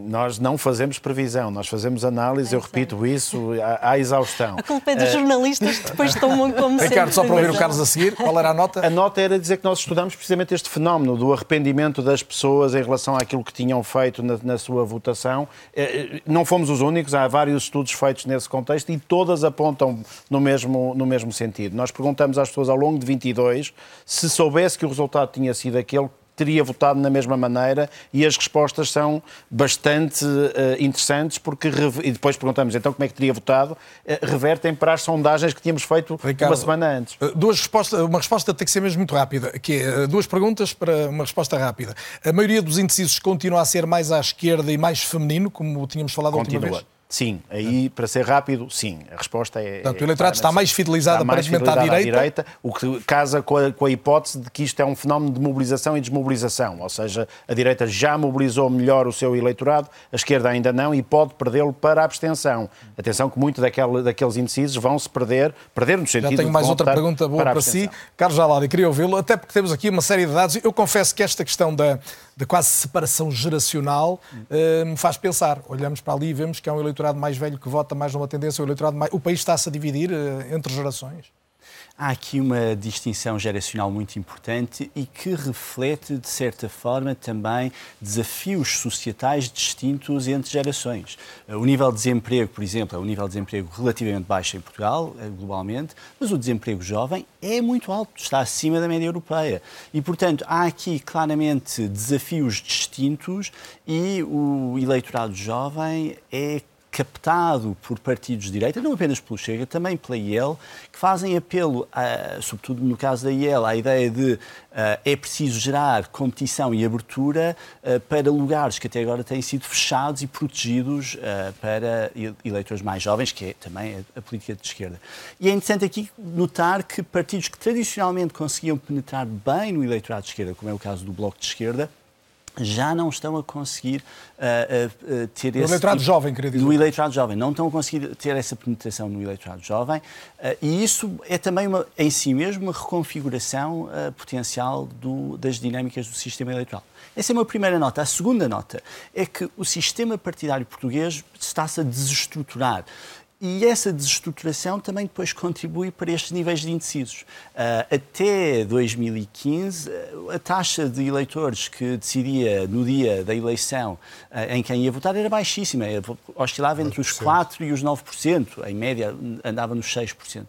S10: nós não fazemos previsão, nós fazemos análise, é, eu repito isso à, à, exaustão.
S6: A culpa é dos uh, jornalistas que depois tomam como
S2: Ricardo, só para ouvir o Carlos a seguir, qual era a nota?
S10: A nota era dizer que nós estudamos precisamente este fenómeno do arrependimento das pessoas em relação àquilo que tinham feito na, sua votação. Eh, eh, não fomos os únicos, há vários estudos feitos nesse contexto e todas apontam no mesmo, no mesmo sentido. Nós perguntamos às pessoas ao longo de 22 se soubesse que o resultado tinha sido aquele, teria votado na mesma maneira e as respostas são bastante uh, interessantes porque e depois perguntamos então como é que teria votado uh, revertem para as sondagens que tínhamos feito Ricardo, uma semana antes.
S2: Uh, duas respostas, uma resposta tem que ser mesmo muito rápida, que é duas perguntas para uma resposta rápida. A maioria dos indecisos continua a ser mais à esquerda e mais feminino, como tínhamos falado continua. última vez?
S10: Sim, aí para ser rápido, sim. A resposta é.
S2: Portanto, o eleitorado está mais fidelizado está mais fidelizado à, direita. à direita.
S10: O que casa com a, com a, hipótese de que isto é um fenómeno de mobilização e desmobilização. Ou seja, a direita já mobilizou melhor o seu eleitorado, a esquerda ainda não e pode perdê-lo para a abstenção. Atenção que muito daquele, daqueles indecisos vão se perder, perder no sentido.
S2: Já tenho mais outra pergunta boa para, para si. Carlos Jaladi, queria ouvi-lo, até porque temos aqui uma série de dados. Eu confesso que esta questão da, da quase separação geracional me faz pensar. Olhamos para ali e vemos que é um eleitorado mais velho que vota mais numa tendência, o eleitorado mais... O país está-se a dividir uh, entre gerações?
S9: Há aqui uma distinção geracional muito importante e que reflete, de certa forma, também desafios societais distintos entre gerações. O nível de desemprego, por exemplo, é um nível de desemprego relativamente baixo em Portugal, eh, globalmente, mas o desemprego jovem é muito alto, está acima da média europeia. E, portanto, há aqui claramente desafios distintos e o eleitorado jovem é captado por partidos de direita, não apenas pelo Chega, também pela IEL, que fazem apelo, a, sobretudo no caso da IEL, à ideia de uh, é preciso gerar competição e abertura uh, para lugares que até agora têm sido fechados e protegidos uh, para eleitores mais jovens, que é também a, a, política de esquerda. E é interessante aqui notar que partidos que tradicionalmente conseguiam penetrar bem no eleitorado de esquerda, como é o caso do Bloco de Esquerda, já não estão a conseguir uh, uh, ter
S2: esse. No eleitorado tipo, jovem, queria dizer.
S9: No eleitorado jovem. Não estão a conseguir ter essa penetração no eleitorado jovem. Uh, e isso é também, uma, em si mesmo, uma reconfiguração potencial do, das dinâmicas do sistema eleitoral. Essa é uma primeira nota. A segunda nota é que o sistema partidário português está-se a desestruturar. E essa desestruturação também depois contribui para estes níveis de indecisos. Uh, até 2015, ah, a taxa de eleitores que decidia no dia da eleição uh, em quem ia votar era baixíssima, oscilava entre os 4% e os 9%, em média andava nos 6%.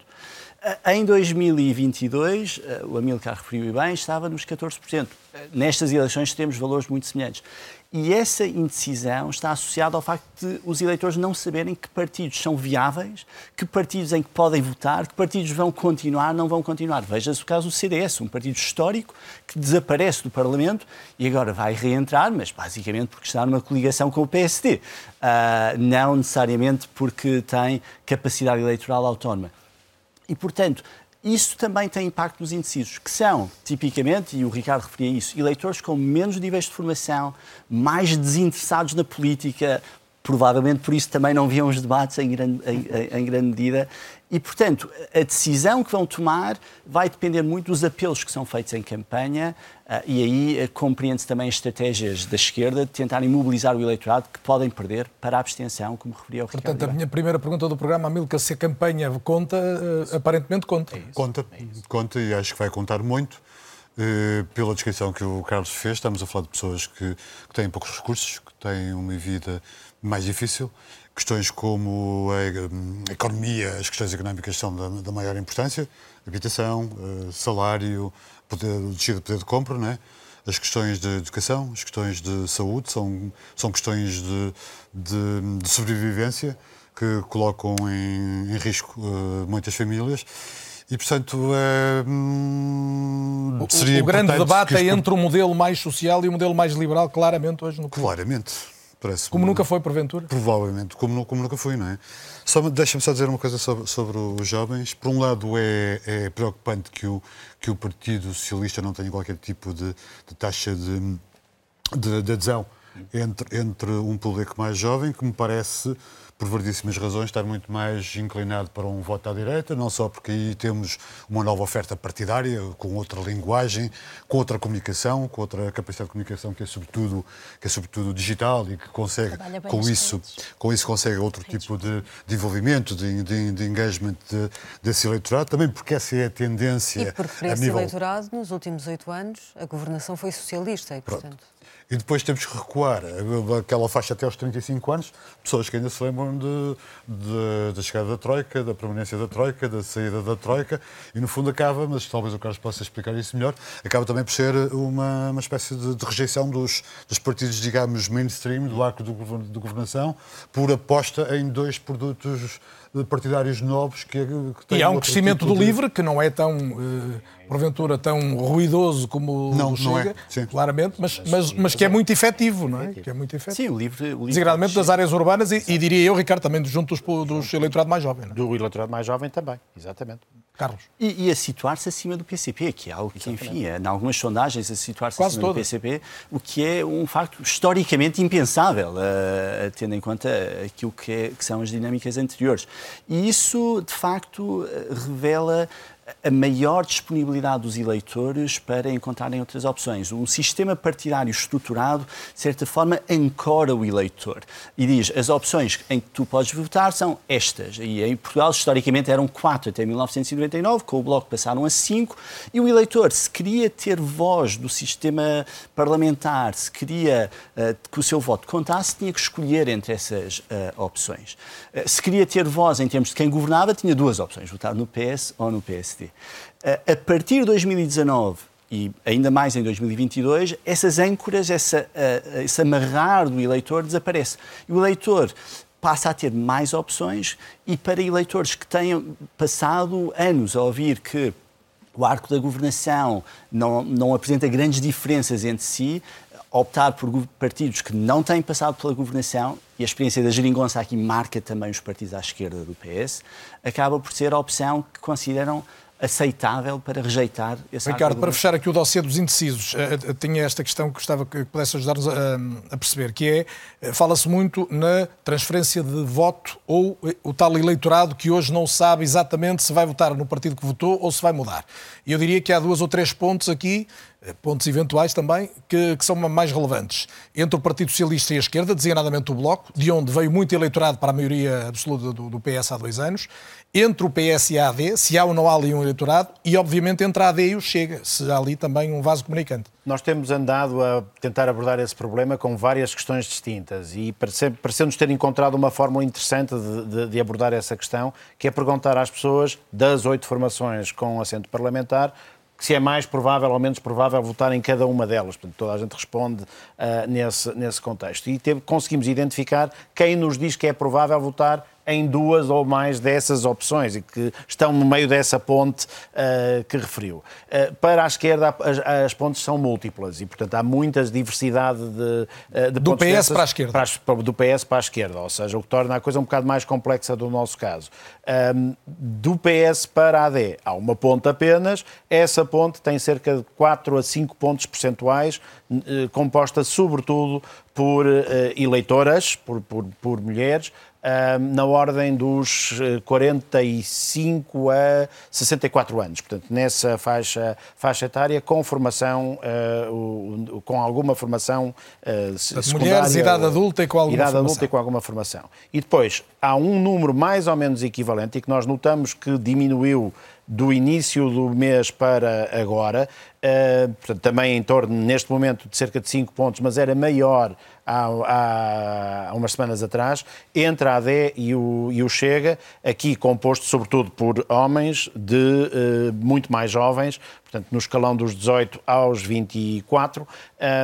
S9: Em 2022, o Amilcar referiu bem, estava nos 14%. Nestas eleições temos valores muito semelhantes. E essa indecisão está associada ao facto de os eleitores não saberem que partidos são viáveis, que partidos em que podem votar, que partidos vão continuar, não vão continuar. Veja-se o caso do CDS, um partido histórico que desaparece do Parlamento e agora vai reentrar, mas basicamente porque está numa coligação com o PSD, uh, ah, não necessariamente porque tem capacidade eleitoral autónoma. E, portanto, isso também tem impacto nos indecisos, que são, tipicamente, e o Ricardo referia isso, eleitores com menos níveis de formação, mais desinteressados na política, provavelmente por isso também não viam os debates em grande, em, em grande medida, e, portanto, a decisão que vão tomar vai depender muito dos apelos que são feitos em campanha uh, e aí uh, compreende-se também estratégias da esquerda de tentarem mobilizar o eleitorado que podem perder para a abstenção, como referia o
S2: Ricardo. Portanto, a minha primeira pergunta do programa, Amilca, se a campanha conta, uh, aparentemente conta. É
S8: conta, é conta e acho que vai contar muito. Pela descrição que o Carlos fez, estamos a falar de pessoas que, que têm poucos recursos, que têm uma vida mais difícil Questões como a, economia, as questões económicas são da, da maior importância, habitação, eh, salário, poder, descida de poder de compra, né? as questões de educação, as questões de saúde, são, são questões de, de, de sobrevivência que colocam em, em risco uh, muitas famílias. E, portanto, é, hum,
S2: seria o, o grande debate é entre o modelo mais social e o modelo mais liberal, claramente, hoje no
S8: Claramente.
S2: Parece como nunca foi, porventura?
S8: Provavelmente, como, como nunca foi, não é? Só, deixa-me só dizer uma coisa sobre, sobre, os jovens. Por um lado, é, é, preocupante que o, que o Partido Socialista não tenha qualquer tipo de, de taxa de, de, de adesão entre, entre um público mais jovem, que me parece por variedíssimas razões, estar muito mais inclinado para um voto à direita, não só porque aí temos uma nova oferta partidária, com outra linguagem, com outra comunicação, com outra capacidade de comunicação que é sobretudo, que é sobretudo digital e que consegue, com isso, com isso consegue outro tipo de, de envolvimento, de, de, de engagement de, desse eleitorado, também porque essa é a tendência.
S7: E porque para esse nível... eleitorado, nos últimos oito anos, a governação foi socialista e, portanto... Pronto.
S8: E depois temos que recuar. Aquela faixa até aos 35 anos, pessoas que ainda se lembram de, de, da chegada da Troika, da permanência da Troika, da saída da Troika, e no fundo acaba, mas talvez o Carlos possa explicar isso melhor, acaba também por ser uma, uma espécie de, de rejeição dos, dos, partidos, digamos, mainstream, do arco do, do governação, por aposta em dois produtos partidários novos que, que
S2: têm. E há um crescimento tipo do de... LIVRE que não é tão, uh, porventura, tão ruidoso como
S8: não,
S2: o
S8: Chega,
S2: não é. claramente, mas, mas, mas que é muito efetivo, não é? Que é muito efetivo.
S9: Sim, o LIVRE. O
S2: Desagradamente das áreas urbanas e, e, diria eu, Ricardo, também junto dos, dos eleitorado mais jovem. É?
S10: Do eleitorado mais jovem também, exatamente.
S2: Carlos.
S9: E, e a situar-se acima do PCP, que é algo que, enfim, é, em algumas sondagens, a situar-se acima do PCP, o que é um facto historicamente impensável, uh, tendo em conta aquilo que, é, que são as dinâmicas anteriores. E isso, de facto, revela a maior disponibilidade dos eleitores para encontrarem outras opções. Um sistema partidário estruturado, de certa forma, ancora o eleitor e diz as opções em que tu podes votar são estas. E em Portugal, historicamente, eram quatro até 1999, com o Bloco passaram a cinco, e o eleitor, se queria ter voz do sistema parlamentar, se queria uh, que o seu voto contasse, tinha que escolher entre essas uh, opções. Uh, se queria ter voz em termos de quem governava, tinha duas opções, votar no PS ou no PSD. A partir de 2019 e ainda mais em 2022, essas âncoras, essa, esse amarrar do eleitor desaparece. E o eleitor passa a ter mais opções e para eleitores que tenham passado anos a ouvir que o arco da governação não, não apresenta grandes diferenças entre si, optar por partidos que não têm passado pela governação, e a experiência da geringonça aqui marca também os partidos à esquerda do PS, acaba por ser a opção que consideram aceitável para rejeitar esse
S2: Ricardo, para fechar aqui o dossiê dos indecisos, uh, tinha esta questão que gostava que pudesse ajudar-nos a, a, perceber, que é, eh, fala-se muito na transferência de voto ou o tal eleitorado que hoje não sabe exatamente se vai votar no partido que votou ou se vai mudar. E eu diria que há duas ou três pontos aqui pontos eventuais também, que, que, são mais relevantes. Entre o Partido Socialista e a esquerda, designadamente o Bloco, de onde veio muito eleitorado para a maioria absoluta do, do PS há dois anos, entre o PS e a AD, se há ou não há ali um eleitorado, e obviamente entre a AD e o Chega, se há ali também um vaso comunicante.
S10: Nós temos andado a tentar abordar esse problema com várias questões distintas e pareceu-nos ter encontrado uma fórmula interessante de, de, de abordar essa questão, que é perguntar às pessoas das oito formações com assento parlamentar se é mais provável ou menos provável votar em cada uma delas. Portanto, toda a gente responde uh, nesse, nesse contexto. E teve, conseguimos identificar quem nos diz que é provável votar em duas ou mais dessas opções e que estão no meio dessa ponte uh, que referiu. Uh, para a esquerda, as, as, pontes são múltiplas e, portanto, há muita diversidade de,
S2: uh, de do PS dessas, para a esquerda.
S10: Para, do PS para a esquerda, ou seja, o que torna a coisa um bocado mais complexa do nosso caso. Um, do PS para a AD, há uma ponte apenas, essa ponte tem cerca de 4 a 5 pontos percentuais, composta sobretudo por eleitoras, por, por, por mulheres, na ordem dos 45 eh, a 64 anos. Portanto, nessa faixa, faixa etária, com formação, uh, com alguma formação uh.
S2: Mulheres, idade adulta e com alguma
S10: idade
S2: formação.
S10: adulta e com alguma formação. E depois, há um número mais ou menos equivalente e que nós notamos que diminuiu do início do mês para agora, portanto, também em torno, neste momento, de cerca de 5 pontos, mas era maior há, há, umas semanas atrás, entre a AD e o, e o Chega, aqui composto sobretudo por homens de uh, muito mais jovens, portanto, no escalão dos 18 aos 24,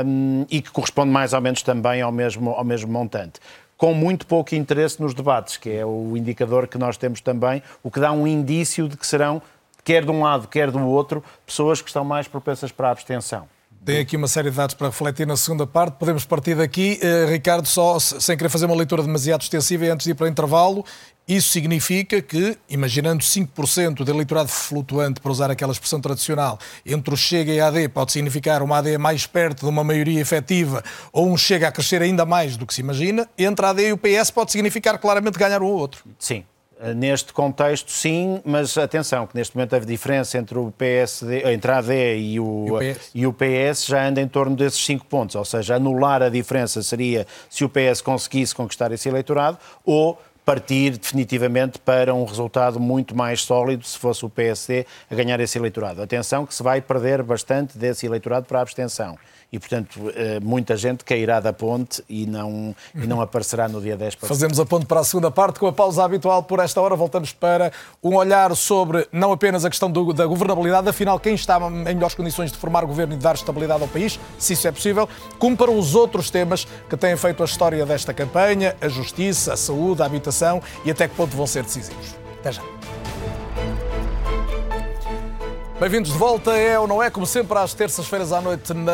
S10: um, e que corresponde mais ou menos também ao mesmo, ao mesmo montante com muito pouco interesse nos debates, que é o indicador que nós temos também, o que dá um indício de que serão quer de um lado, quer do outro, pessoas que estão mais propensas para a abstenção.
S2: Tem aqui uma série de dados para refletir na segunda parte. Podemos partir daqui. Uh, Ricardo, só sem querer fazer uma leitura demasiado extensiva e antes de ir para o intervalo, isso significa que, imaginando 5% de eleitorado flutuante, para usar aquela expressão tradicional, entre o Chega e a AD, pode significar uma AD mais perto de uma maioria efetiva ou um Chega a crescer ainda mais do que se imagina, entre a AD e o PS pode significar claramente ganhar um ou outro.
S10: Sim, Neste contexto, sim, mas atenção, que neste momento a diferença entre o PSD, entre a AD e o, e o, PS. E o PS já anda em torno desses 5 pontos, ou seja, anular a diferença seria se o PS conseguisse conquistar esse eleitorado ou partir definitivamente para um resultado muito mais sólido se fosse o PSD a ganhar esse eleitorado. Atenção que se vai perder bastante desse eleitorado para a abstenção e, portanto, eh, muita gente cairá da ponte e não, e não aparecerá no dia 10 para
S2: Fazemos a ponte para a segunda parte com a pausa habitual por esta hora. Voltamos para um olhar sobre não apenas a questão do, da governabilidade, afinal, quem está em melhores condições de formar governo e de dar estabilidade ao país, se isso é possível, como para os outros temas que têm feito a história desta campanha, a justiça, a saúde, a habitação e até que ponto vão ser decisivos. Até já. Bem-vindos de volta, é ou não é? Como sempre, às terças-feiras à noite na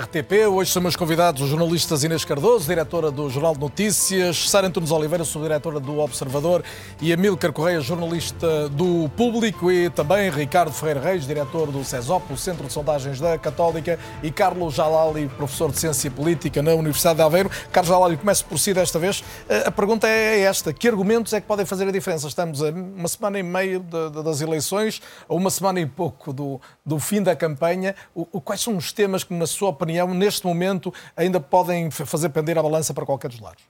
S2: RTP. Hoje são meus convidados os jornalistas Inês Cardoso, diretora do Jornal de Notícias, Sara Antunes Oliveira, subdiretora do Observador, e Amílcar Correia, jornalista do Público, e também Ricardo Ferreira Reis, diretor do CESOP, o Centro de Sondagens da Católica, e Carlos Jalali, professor de Ciência Política na Universidade de Aveiro. Carlos Jalali, começo por si desta vez. A pergunta é esta: que argumentos é que podem fazer a diferença? Estamos a uma semana e meia das eleições, a uma semana e pouco do, do fim da campanha. O, o, quais são os temas que, na sua opinião, neste momento ainda podem fazer pender a balança para qualquer dos lados?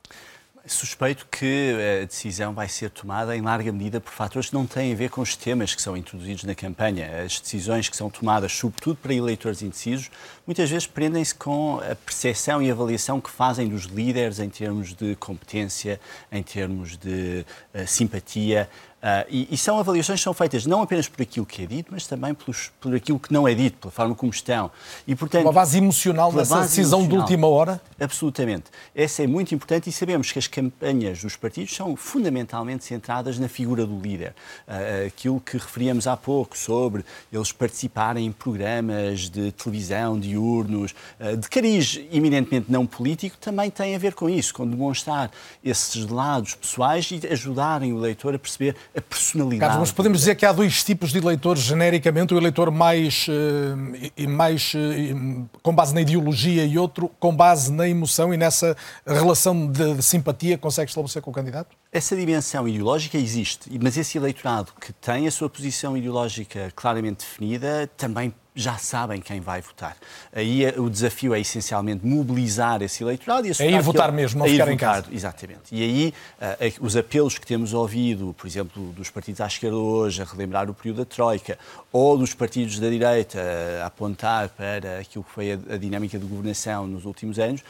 S9: Suspeito que a decisão vai ser tomada em larga medida por fatores que não têm a ver com os temas que são introduzidos na campanha. As decisões que são tomadas, sobretudo para eleitores indecisos, muitas vezes prendem-se com a percepção e avaliação que fazem dos líderes em termos de competência, em termos de uh, simpatia. Uh, e, e, são avaliações que são feitas não apenas por aquilo que é dito, mas também pelos, por aquilo que não é dito, pela forma como estão.
S2: E, portanto, Uma base emocional nessa base decisão emocional. de última hora?
S9: Absolutamente. Essa é muito importante e sabemos que as campanhas dos partidos são fundamentalmente centradas na figura do líder. Uh, aquilo que referíamos há pouco sobre eles participarem em programas de televisão, diurnos, uh, de cariz eminentemente não político, também tem a ver com isso, com demonstrar esses lados pessoais e ajudarem o leitor a perceber a personalidade.
S2: Carlos, mas podemos dizer que há dois tipos de eleitores, genericamente, o eleitor mais, uh, mais uh, com base na ideologia e outro com base na emoção e nessa relação de, de simpatia que consegue estabelecer com o candidato?
S9: Essa dimensão ideológica existe, mas esse eleitorado que tem a sua posição ideológica claramente definida também já sabem quem vai votar. Aí eh, o desafio é essencialmente mobilizar esse eleitorado. E
S2: é ir votar ele, mesmo, não ficar em casa.
S9: Exatamente. E aí uh, os apelos que temos ouvido, por exemplo, dos partidos à esquerda hoje, a relembrar o período da Troika, ou dos partidos da direita a apontar para aquilo que foi a, a dinâmica de governação nos últimos anos, uh,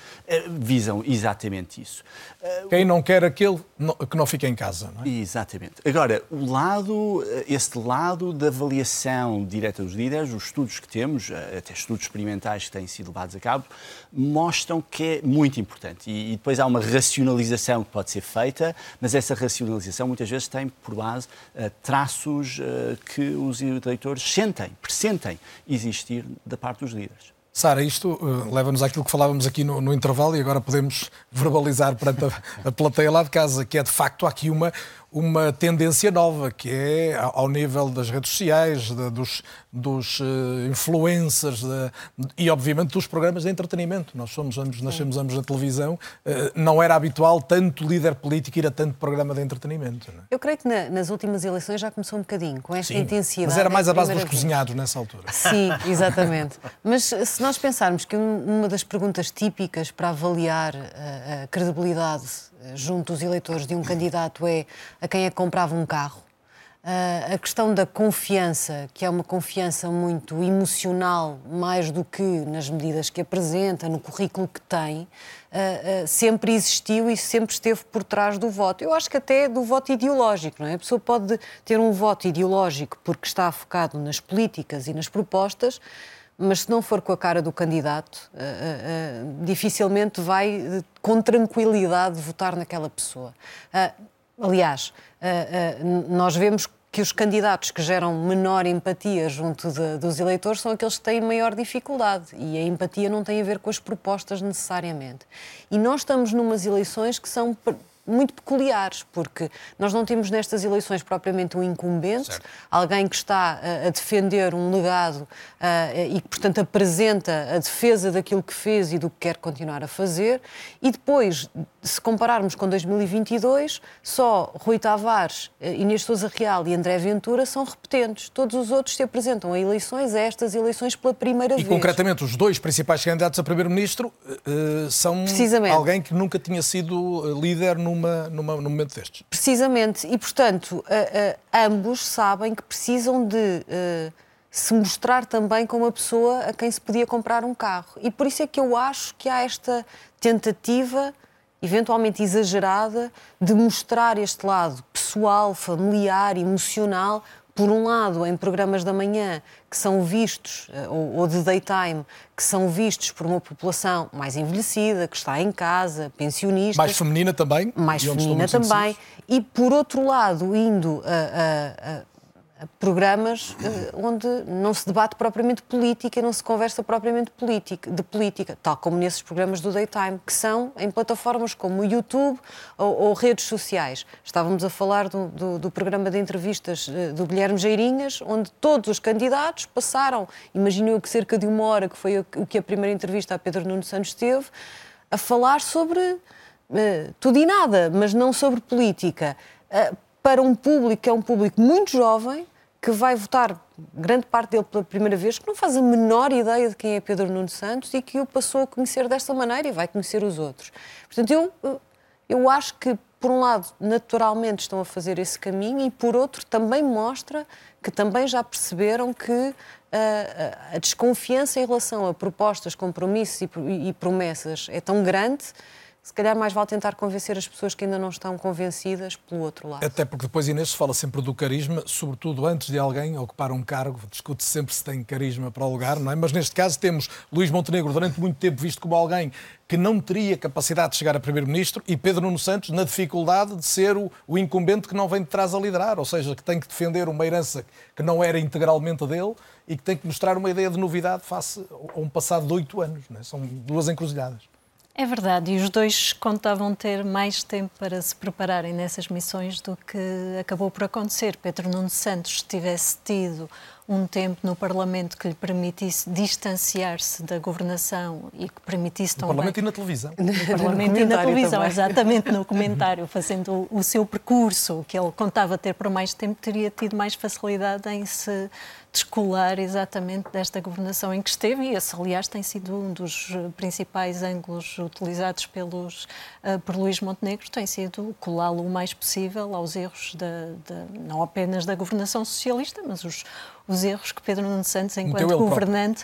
S9: visam exatamente isso.
S2: Uh, Quem não quer aquele que não fica em casa, não é?
S9: Exatamente. Agora, o lado, este lado da avaliação direta dos líderes, os estudos que temos, eh, até estudos experimentais que têm sido levados a cabo, mostram que é muito importante. E, e depois há uma racionalização que pode ser feita, mas essa racionalização muitas vezes tem por base uh, traços que os eleitores sentem, pressentem existir da parte dos líderes.
S2: Sara, isto uh, leva-nos àquilo que falávamos aqui no, no, intervalo e agora podemos verbalizar perante a, a plateia lá de casa, que é de facto aqui uma, uma tendência nova, que é ao nível das redes sociais, de, dos, dos uh, influencers de, e, obviamente, dos programas de entretenimento. Nós somos ambos, nascemos ambos na televisão. Uh, não era habitual tanto líder político ir a tanto programa de entretenimento. É?
S7: Eu creio que na, nas últimas eleições já começou um bocadinho, com esta Sim, intensidade.
S2: Mas era mais a base dos cozinhados nessa altura.
S7: Sim, exatamente. mas se nós pensarmos que uma das perguntas típicas para avaliar a, a credibilidade junto dos eleitores de um candidato é a quem é que comprava um carro. Uh, a questão da confiança, que é uma confiança muito emocional, mais do que nas medidas que apresenta, no currículo que tem, uh, uh, sempre existiu e sempre esteve por trás do voto. Eu acho que até do voto ideológico, não é? A pessoa pode ter um voto ideológico porque está focado nas políticas e nas propostas, mas se não for com a cara do candidato, uh, uh, dificilmente vai com tranquilidade votar naquela pessoa. aliás, nós vemos que os candidatos que geram menor empatia junto de, dos eleitores são aqueles que têm maior dificuldade. E a empatia não tem a ver com as propostas necessariamente. E nós estamos numas eleições que são muito peculiares, porque nós não temos nestas eleições propriamente um incumbente, certo. alguém que está a, a defender um legado e que, portanto, apresenta a defesa daquilo que fez e do que quer continuar a fazer. E depois, se compararmos com 2022, só Rui Tavares, Inês Souza Real e André Ventura são repetentes. Todos os outros se apresentam a eleições, a estas eleições pela primeira
S2: e,
S7: vez.
S2: E, concretamente, os dois principais candidatos a primeiro-ministro uh, são alguém que nunca tinha sido líder numa, numa, num momento destes.
S7: Precisamente, e portanto, uh, uh, ambos sabem que precisam de se mostrar também como a pessoa a quem se podia comprar um carro. E por isso é que eu acho que há esta tentativa, eventualmente exagerada, de mostrar este lado pessoal, familiar, emocional, por um lado, em programas da manhã que são vistos, eh, ou, de daytime, que são vistos por uma população mais envelhecida, que está em casa, pensionista.
S2: Mais feminina também.
S7: Mais feminina também. E, por outro lado, indo a, a, a programas uh, onde não se debate propriamente política, não se conversa propriamente política, de política, tal como nesses programas do Daytime, que são em plataformas como o YouTube ou, ou redes sociais. Estávamos a falar do, do, do programa de entrevistas uh, do Guilherme Geirinhas, onde todos os candidatos passaram, imagino eu que cerca de uma hora, que foi o, que a primeira entrevista a Pedro Nuno Santos teve, a falar sobre uh, tudo e nada, mas não sobre política para um público que é um público muito jovem, que vai votar grande parte dele pela primeira vez, que não faz a menor ideia de quem é Pedro Nuno Santos e que o passou a conhecer desta maneira e vai conhecer os outros. Portanto, eu, eu acho que, por um lado, naturalmente estão a fazer esse caminho e, por outro, também mostra que também já perceberam que uh, a desconfiança em relação a propostas, compromissos e, e promessas é tão grande se calhar mais vale tentar convencer as pessoas que ainda não estão convencidas pelo outro lado.
S2: Até porque depois, Inês, se fala sempre do carisma, sobretudo antes de alguém ocupar um cargo, discute -se sempre se tem carisma para o lugar, não é? Mas neste caso temos Luís Montenegro durante muito tempo visto como alguém que não teria capacidade de chegar a Primeiro-Ministro e Pedro Nuno Santos na dificuldade de ser o, o incumbente que não vem de trás a liderar, ou seja, que tem que defender uma herança que não era integralmente dele e que tem que mostrar uma ideia de novidade face a um passado de oito anos. É? São duas encruzilhadas.
S6: É verdade, e os dois contavam ter mais tempo para se prepararem nessas missões do que acabou por acontecer. Pedro Nuno Santos tivesse tido um tempo no Parlamento que lhe permitisse distanciar-se da governação e que permitisse
S2: também... No Parlamento e na televisão.
S6: No Parlamento e na televisão, também. exatamente, no comentário, fazendo o seu percurso, que ele contava ter por mais tempo, teria tido mais facilidade em se descolar exatamente desta governação em que esteve, e esse, aliás, tem sido um dos principais ângulos utilizados pelos, uh, por Luís Montenegro, tem sido colá-lo o mais possível aos erros, da, da, não apenas da governação socialista, mas os, os erros que Pedro Nuno Santos, enquanto governante,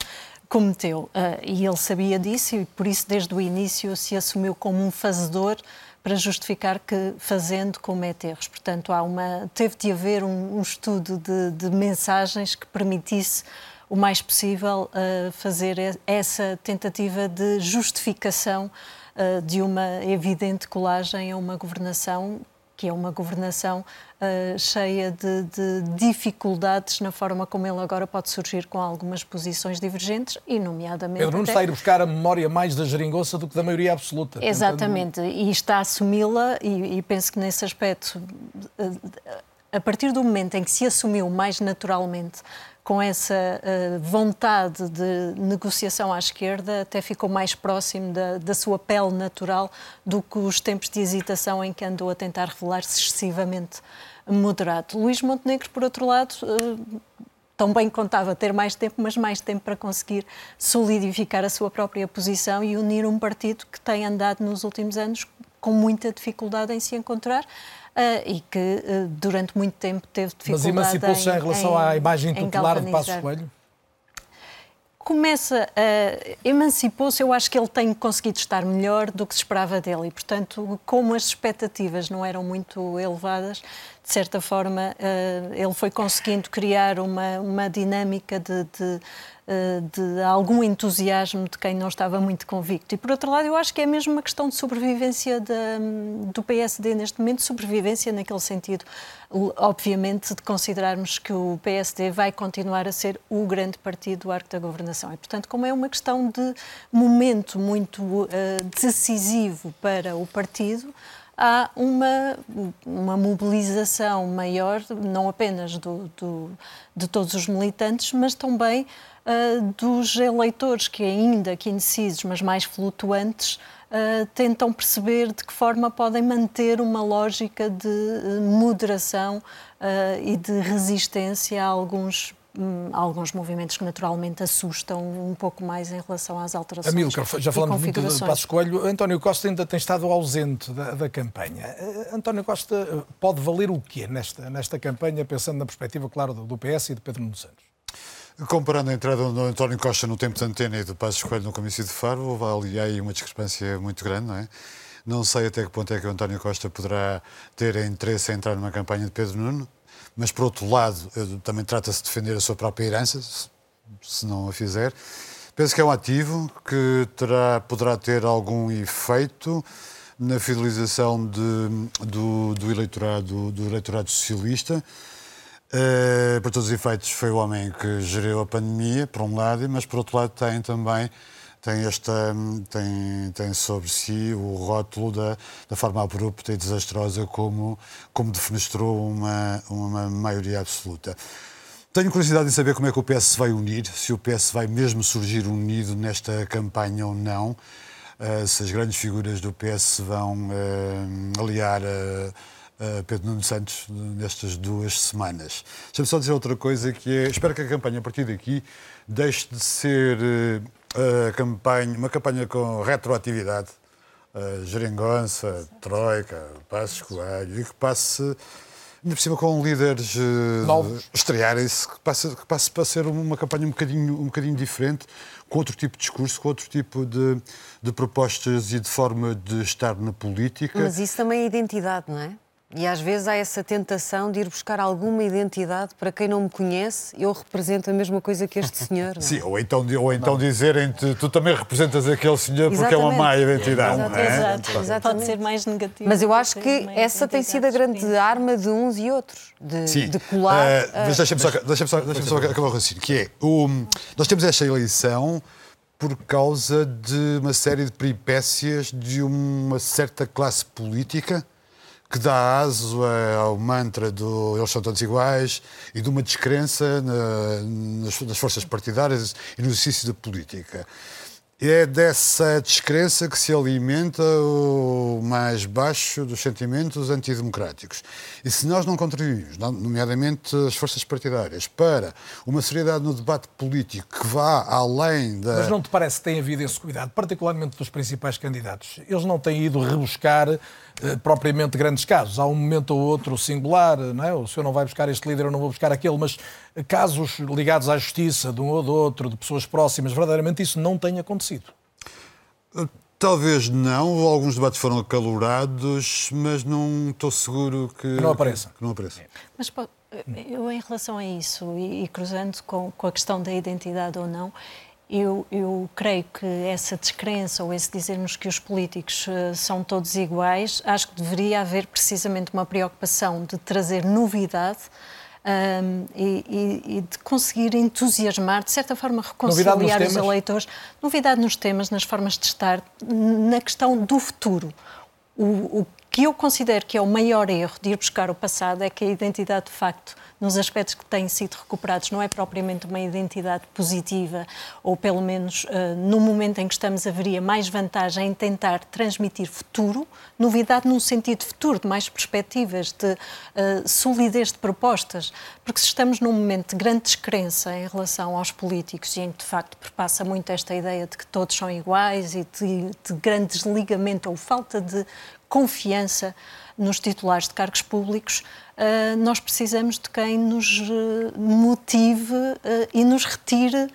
S6: cometeu. Uh, e ele sabia disso e, por isso, desde o início, se assumiu como um fazedor para justificar que fazendo comete erros. Portanto, há uma, teve de haver um, um estudo de, de, mensagens que permitisse o mais possível uh, fazer essa tentativa de justificação uh, de uma evidente colagem a uma governação que é uma governação uh, cheia de, de, dificuldades na forma como ele agora pode surgir com algumas posições divergentes e, nomeadamente.
S2: Pedro até... está a ir buscar a memória mais da geringonça do que da maioria absoluta.
S6: Exatamente, tentando... e está a assumi-la, e, e penso que nesse aspecto, a partir do momento em que se assumiu mais naturalmente com essa uh, vontade de negociação à esquerda, até ficou mais próximo da, da, sua pele natural do que os tempos de hesitação em que andou a tentar revelar-se excessivamente moderado. Luís Montenegro, por outro lado, uh, também contava ter mais tempo, mas mais tempo para conseguir solidificar a sua própria posição e unir um partido que tem andado nos últimos anos com muita dificuldade em se encontrar. Uh, e que uh, durante muito tempo teve dificuldade
S2: Mas emancipou-se já em relação em, à imagem tutelar de Passos Coelho?
S6: Começa a. emancipou-se, eu acho que ele tem conseguido estar melhor do que se esperava dele e, portanto, como as expectativas não eram muito elevadas, de certa forma, uh, ele foi conseguindo criar uma, uma dinâmica de, de de algum entusiasmo de quem não estava muito convicto. E, por outro lado, eu acho que é mesmo uma questão de sobrevivência do PSD neste momento, sobrevivência naquele sentido, obviamente, de considerarmos que o PSD vai continuar a ser o grande partido do arco da governação. E, portanto, como é uma questão de momento muito uh, decisivo para o partido, há uma, uma mobilização maior, não apenas do, do, de todos os militantes, mas também uh, dos eleitores que, ainda que indecisos, mas mais flutuantes, uh, tentam perceber de que forma podem manter uma lógica de uh, moderação e de resistência a alguns hum, alguns movimentos que naturalmente assustam um pouco mais em relação às alterações.
S2: Amilcar, já falamos muito de Passos Coelho. António Costa ainda tem estado ausente da, da, campanha. António Costa pode valer o quê nesta, nesta campanha, pensando na perspectiva, claro, do, do PS e de Pedro Nuno Santos?
S8: Comparando a entrada do António Costa no tempo de antena e do Passos Coelho no comício de Faro, ali aí uma discrepância muito grande, não é? Não sei até que ponto é que o António Costa poderá ter interesse em entrar numa campanha de Pedro Nuno, mas por outro lado, também trata-se de defender a sua própria herança, se não a fizer. Penso que é um ativo que terá, poderá ter algum efeito na fidelização de, do, do, eleitorado, do eleitorado socialista. Uh, por todos os efeitos, foi o homem que geriu a pandemia, por um lado, mas por outro lado tem também tem, esta, tem, tem sobre si o rótulo da, da forma abrupta e desastrosa como, como defenestrou uma, uma maioria absoluta. Tenho curiosidade em saber como é que o PS se vai unir, se o PS vai mesmo surgir unido nesta campanha ou não, uh, se as grandes figuras do PS vão uh, aliar. Uh, Pedro Nuno Santos nestas duas semanas. Deixa-me só dizer outra coisa que é, espero que a campanha a partir daqui deixe de ser uh, campanha, uma campanha com retroatividade, uh, geringonça, troika, passos coelho, e que passe ainda por cima com líderes uh, estrearem-se, que passe, que passe para ser uma campanha um bocadinho, um bocadinho diferente, com outro tipo de discurso, com outro tipo de, de propostas e de forma de estar na política.
S7: Mas isso também é identidade, não é? E às vezes há essa tentação de ir buscar alguma identidade para quem não me conhece, eu represento a mesma coisa que este senhor.
S8: É? Sim, ou então, ou então dizerem-te tu também representas aquele senhor porque exatamente. é uma má identidade.
S6: Exato, é? exato, exatamente. Pode ser mais negativo.
S7: Mas eu acho que essa tem sido a grande sim. arma de uns e outros, de,
S8: sim.
S7: de colar. Uh,
S8: mas deixa-me só, deixa só, deixa só acabar o raciocínio, que é, o, nós temos esta eleição por causa de uma série de peripécias de uma certa classe política que dá aso ao mantra do eles são todos iguais e de uma descrença na, nas, nas forças partidárias e no exercício da política. É dessa descrença que se alimenta o mais baixo dos sentimentos antidemocráticos. E se nós não contribuímos, nomeadamente as forças partidárias, para uma seriedade no debate político que vá além da.
S2: Mas não te parece que tem havido esse cuidado, particularmente dos principais candidatos? Eles não têm ido rebuscar propriamente grandes casos. Há um momento ou outro singular, não é? O senhor não vai buscar este líder, eu não vou buscar aquele, mas casos ligados à justiça de um ou do outro, de pessoas próximas, verdadeiramente isso não tem acontecido.
S8: Talvez não, alguns debates foram acalorados, mas não estou seguro que,
S2: que não apareça.
S8: Que, que não apareça.
S6: Mas eu, em relação a isso, e, e cruzando com, com, a questão da identidade ou não, eu, eu, creio que essa descrença ou esse dizermos que os políticos uh, são todos iguais, acho que deveria haver precisamente uma preocupação de trazer novidade um, e, e, de conseguir entusiasmar, de certa forma, reconciliar os eleitores. Novidade nos temas, nas formas de estar, na questão do futuro. O, o que eu considero que é o maior erro de ir buscar o passado é que a identidade, de facto, nos aspectos que têm sido recuperados, não é propriamente uma identidade positiva, ou pelo menos uh, no momento em que estamos haveria mais vantagem em tentar transmitir futuro, novidade num sentido futuro, de mais perspectivas, de uh, solidez de propostas, porque se estamos num momento de grande descrença em relação aos políticos e em que de facto perpassa muito esta ideia de que todos são iguais e de, de grande desligamento ou falta de confiança nos titulares de cargos públicos, uh, nós precisamos de quem nos uh, motive uh, e nos retire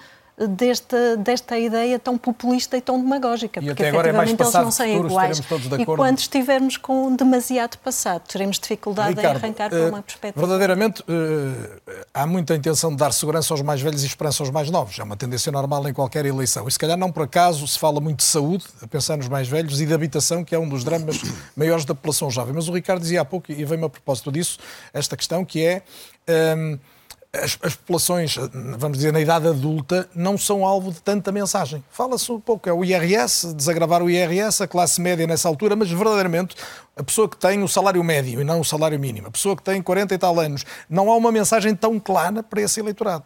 S6: desta, desta ideia tão populista e tão demagógica.
S2: E
S6: porque
S2: até agora é mais
S6: efetivamente eles
S2: passado
S6: não são
S2: futuro,
S6: iguais.
S2: todos de
S6: E quando estivermos com demasiado passado, teremos dificuldade
S2: Ricardo,
S6: em arrancar para
S2: eh,
S6: uma perspectiva.
S2: Verdadeiramente, eh, há muita intenção de dar segurança aos mais velhos e esperança aos mais novos. É uma tendência normal em qualquer eleição. E se calhar não por acaso se fala muito de saúde, a pensar nos mais velhos, e de habitação, que é um dos dramas maiores da população jovem. Mas o Ricardo dizia há pouco, e veio-me a propósito disso, esta questão que é. ehm, as, as populações, vamos dizer, na idade adulta, não são alvo de tanta mensagem. Fala-se um pouco, é o IRS, desagravar o IRS, a classe média nessa altura, mas verdadeiramente a pessoa que tem o salário médio e não o salário mínimo, a pessoa que tem 40 e tal anos, não há uma mensagem tão clara para esse eleitorado.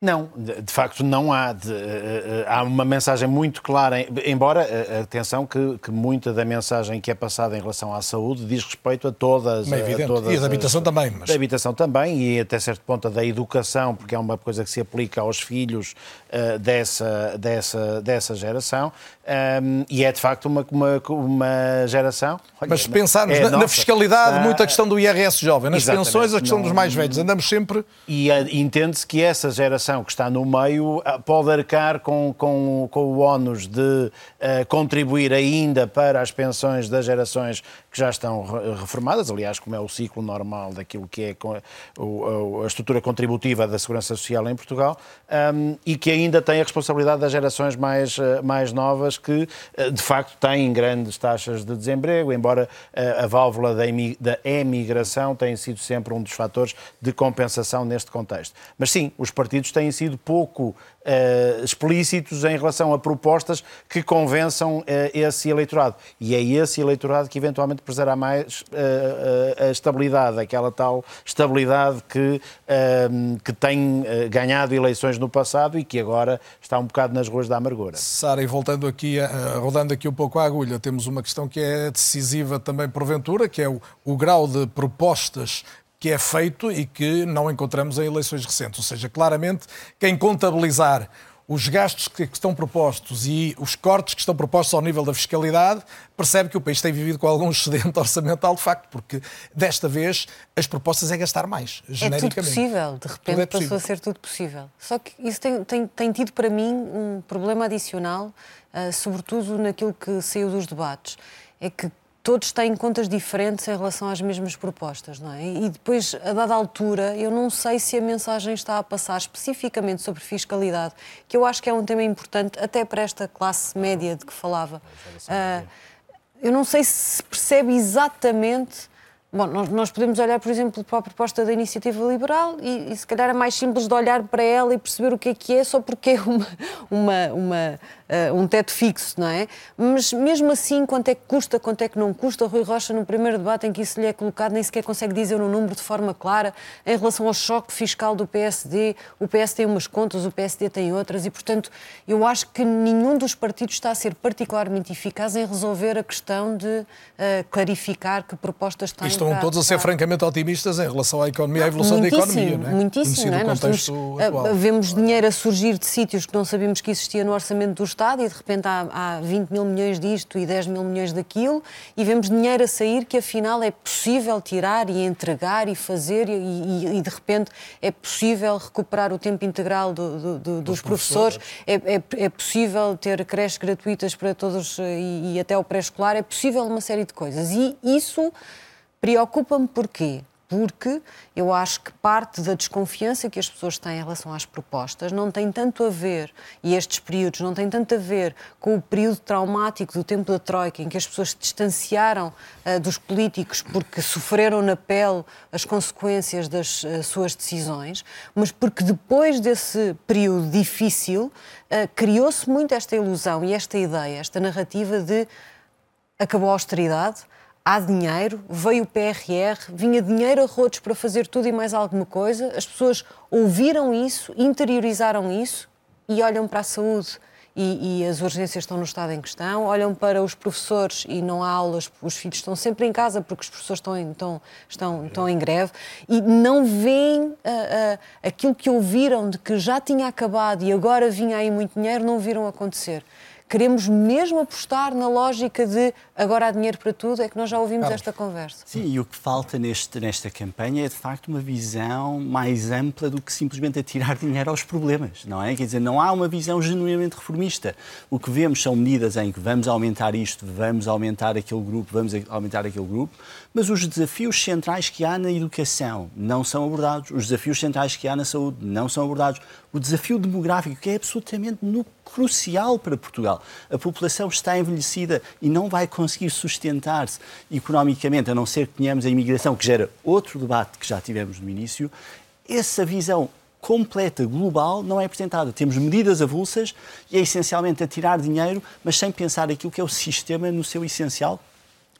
S10: Não, de, de facto não há. De, uh, há uma mensagem muito clara, embora, uh, atenção, que, que, muita da mensagem que é passada em relação à saúde diz respeito a todas,
S2: é evidente.
S10: a todas
S2: e a da habitação
S10: as,
S2: também. Mas...
S10: Da habitação também e até certo ponto a da educação, porque é uma coisa que se aplica aos filhos uh, dessa, dessa, dessa geração um, e é de facto uma, uma, uma geração...
S2: Olha, mas pensarmos é na, na, fiscalidade, muito a questão do IRS jovem, nas
S10: Exatamente.
S2: pensões, a questão
S10: não,
S2: dos mais velhos, andamos sempre...
S10: E entende-se que essa geração que está no meio pode arcar com, com, com o ónus de uh, contribuir ainda para as pensões das gerações que já estão reformadas, aliás, como é o ciclo normal daquilo que é a, a estrutura contributiva da Segurança Social em Portugal, um, e que ainda tem a responsabilidade das gerações mais, mais novas que, uh, de facto, têm grandes taxas de desemprego, embora a válvula da, emigração tenha sido sempre um dos fatores de compensação neste contexto. Mas sim, os partidos têm sido pouco uh, explícitos em relação a propostas que convençam uh, esse eleitorado. E é esse eleitorado que eventualmente preservará mais uh, a estabilidade, aquela tal estabilidade que, que tem ganhado eleições no passado e que agora está um bocado nas ruas da amargura.
S2: Sara, e voltando aqui, rodando aqui um pouco a agulha, temos uma questão que é decisiva também porventura, que é o, o grau de propostas que é feito e que não encontramos em eleições recentes. Ou seja, claramente, quem contabilizar os gastos que estão propostos e os cortes que estão propostos ao nível da fiscalidade, percebe que o país tem vivido com algum excedente orçamental, de facto, porque desta vez as propostas é gastar mais, genericamente.
S7: É tudo possível, de repente é passou a ser tudo possível. Só que isso tem, tem, tem tido para mim um problema adicional, uh, sobretudo naquilo que saiu dos debates. É que todos têm contas diferentes em relação às mesmas propostas, não é? E depois, a dada altura, eu não sei se a mensagem está a passar especificamente sobre fiscalidade, que eu acho que é um tema importante até para esta classe média de que falava. Uh, eu não sei se percebe exatamente. Bom, nós, podemos olhar, por exemplo, para a proposta da Iniciativa Liberal e, e, se calhar é mais simples de olhar para ela e perceber o que é que é, só porque é uma, uma, uma uh, um teto fixo, não é? Mas mesmo assim, quanto é que custa, quanto é que não custa? Rui Rocha, no primeiro debate em que isso lhe é colocado, nem sequer consegue dizer um número de forma clara em relação ao choque fiscal do PSD. O PS tem umas contas, o PSD tem outras e, portanto, eu acho que nenhum dos partidos está a ser particularmente eficaz em resolver a questão de uh, clarificar que propostas têm.
S2: E estão todos a ser francamente otimistas em relação à economia, à evolução da economia, não é?
S7: Muitíssimo, não é? Nós temos, uh, vemos dinheiro a surgir de sítios que não sabíamos que existia no orçamento do Estado e de repente há, há 20 mil milhões disto e 10 mil milhões daquilo e vemos dinheiro a sair que afinal é possível tirar e entregar e fazer e, e, e de repente é possível recuperar o tempo integral do, do, do, dos professores, professores. É, é, é, possível ter creches gratuitas para todos e, e até o pré-escolar, é possível uma série de coisas. E isso preocupa-me porquê? porque eu acho que parte da desconfiança que as pessoas têm em relação às propostas não tem tanto a ver, e estes períodos, não tem tanto a ver com o período traumático do tempo da Troika, em que as pessoas se distanciaram uh, dos políticos porque sofreram na pele as consequências das uh, suas decisões, mas porque depois desse período difícil uh, criou-se muito esta ilusão e esta ideia, esta narrativa de acabou a austeridade há dinheiro, veio o PRR, vinha dinheiro a rodos para fazer tudo e mais alguma coisa, as pessoas ouviram isso, interiorizaram isso e olham para a saúde. E, e, as urgências estão no estado em questão, olham para os professores e não há aulas, os filhos estão sempre em casa porque os professores estão em, estão, estão, estão em greve e não veem uh, uh, aquilo que ouviram de que já tinha acabado e agora vinha aí muito dinheiro, não viram acontecer Queremos mesmo apostar na lógica de agora há dinheiro para tudo? É que nós já ouvimos esta conversa.
S9: Sim, e o que falta neste, nesta campanha é de facto uma visão mais ampla do que simplesmente atirar dinheiro aos problemas, não é? Quer dizer, não há uma visão genuinamente reformista. O que vemos são medidas em que vamos aumentar isto, vamos aumentar aquele grupo, vamos aumentar aquele grupo, mas os desafios centrais que há na educação não são abordados, os desafios centrais que há na saúde não são abordados, o desafio demográfico, que é absolutamente no, crucial para Portugal. A população está envelhecida e não vai conseguir sustentar-se economicamente, a não ser que tenhamos a imigração, que gera outro debate que já tivemos no início. Essa visão completa, global, não é apresentada. Temos medidas avulsas e é essencialmente a tirar dinheiro, mas sem pensar aquilo que é o sistema no seu essencial,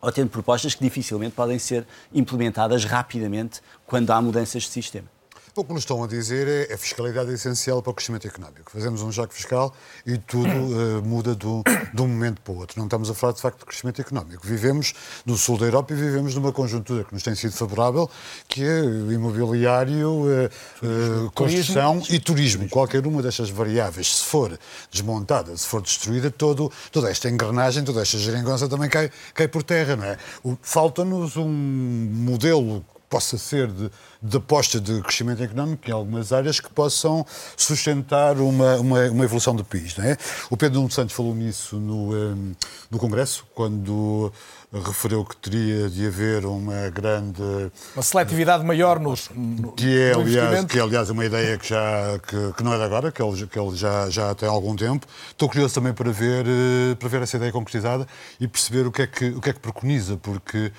S9: ou tendo propostas que dificilmente podem ser implementadas rapidamente quando há mudanças de sistema.
S8: O que nos estão a dizer é a fiscalidade é essencial para o crescimento económico. Fazemos um choque fiscal e tudo uh, muda do, de um momento para o outro. Não estamos a falar, de facto, de crescimento económico. Vivemos no sul da Europa e vivemos numa conjuntura que nos tem sido favorável, que é imobiliário, uh, uh, construção turismo. e turismo. Qualquer uma destas variáveis, se for desmontada, se for destruída, todo, toda esta engrenagem, toda esta geringonça também cai, cai por terra, não é? Falta-nos um modelo possa ser de, de, aposta de crescimento económico em algumas áreas que possam sustentar uma, uma, uma evolução do país. Não é? O Pedro Nuno Santos falou nisso no, um, no Congresso, quando referiu que teria de haver uma grande...
S2: Uma seletividade maior nos
S8: no, que é, aliás, que é, aliás, uma ideia que, já, que, que, não é de agora, que ele, que ele já, já tem algum tempo. Estou curioso também para ver, eh, para ver essa ideia concretizada e perceber o que é que, o que, é que preconiza, porque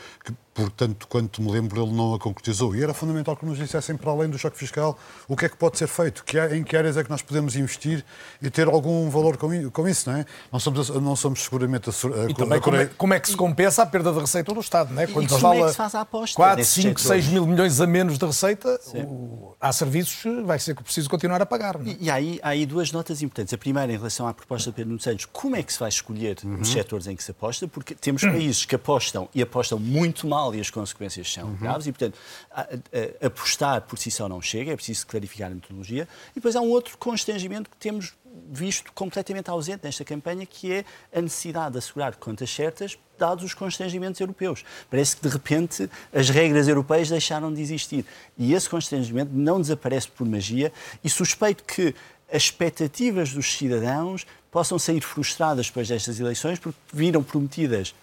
S8: portanto, quanto me lembro, ele não a concretizou. E era fundamental que nos dissessem, para além do choque fiscal, o que é que pode ser feito, que, em que áreas é que nós podemos investir e ter algum valor com, com isso, não é? Não somos, não somos seguramente a,
S2: a, e também a como, é, como é que se compensa a perda de receita do Estado, não é?
S9: Quando se fala é que se faz a aposta
S2: 4, 5, 6 mil milhões a menos de receita, o, há serviços vai ser preciso continuar a pagar.
S9: É? E, e há aí, há aí duas notas importantes. A primeira, em relação à proposta de Pedro Nuno Santos, como é que se vai escolher uhum. os setores em que se aposta? Porque temos países que apostam e apostam muito mal e as consequências são uhum. graves e, portanto, a, a, apostar por si só não chega, é preciso clarificar a metodologia. E depois há um outro constrangimento que temos visto completamente ausente nesta campanha, que é a necessidade de assegurar contas certas, dados os constrangimentos europeus. Parece que, de repente, as regras europeias deixaram de existir. E esse constrangimento não desaparece por magia e suspeito que as expectativas dos cidadãos possam sair frustradas depois destas eleições, porque viram prometidas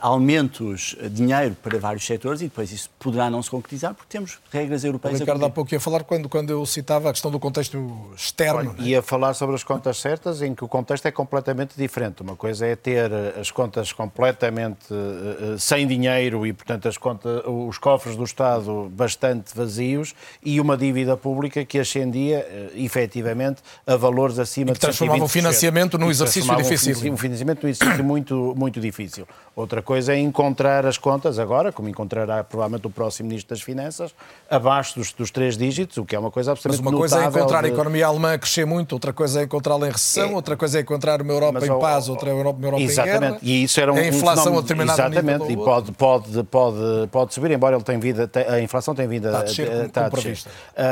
S9: aumentos de dinheiro para vários setores e depois isso poderá não se concretizar porque temos regras europeias.
S2: O Ricardo há pouco ia falar quando, quando eu citava a questão do contexto externo.
S10: Olha, ia falar sobre as contas certas em que o contexto é completamente diferente. Uma coisa é ter as contas completamente uh, sem dinheiro e, portanto, as contas, os cofres do Estado bastante vazios e uma dívida pública que ascendia uh, efetivamente a valores acima e que
S2: de transformava o financiamento num exercício difícil.
S10: Um financiamento num exercício muito, muito difícil. Outra coisa é encontrar as contas agora, como encontrará provavelmente o próximo Ministro das Finanças, abaixo dos, dos três dígitos, o que é uma coisa absolutamente
S2: Mas uma coisa é encontrar
S10: de...
S2: a economia alemã a crescer muito, outra coisa é encontrá-la em recessão, é... outra coisa é encontrar uma Europa Mas, em paz, outra Europa, uma Europa
S10: exatamente.
S2: em guerra.
S10: E isso era um,
S2: a inflação
S10: um
S2: a determinado
S10: Exatamente, e pode, pode, pode, pode subir, embora ele tenha vindo a, inflação tenha vindo
S2: a, descer. Está a descer.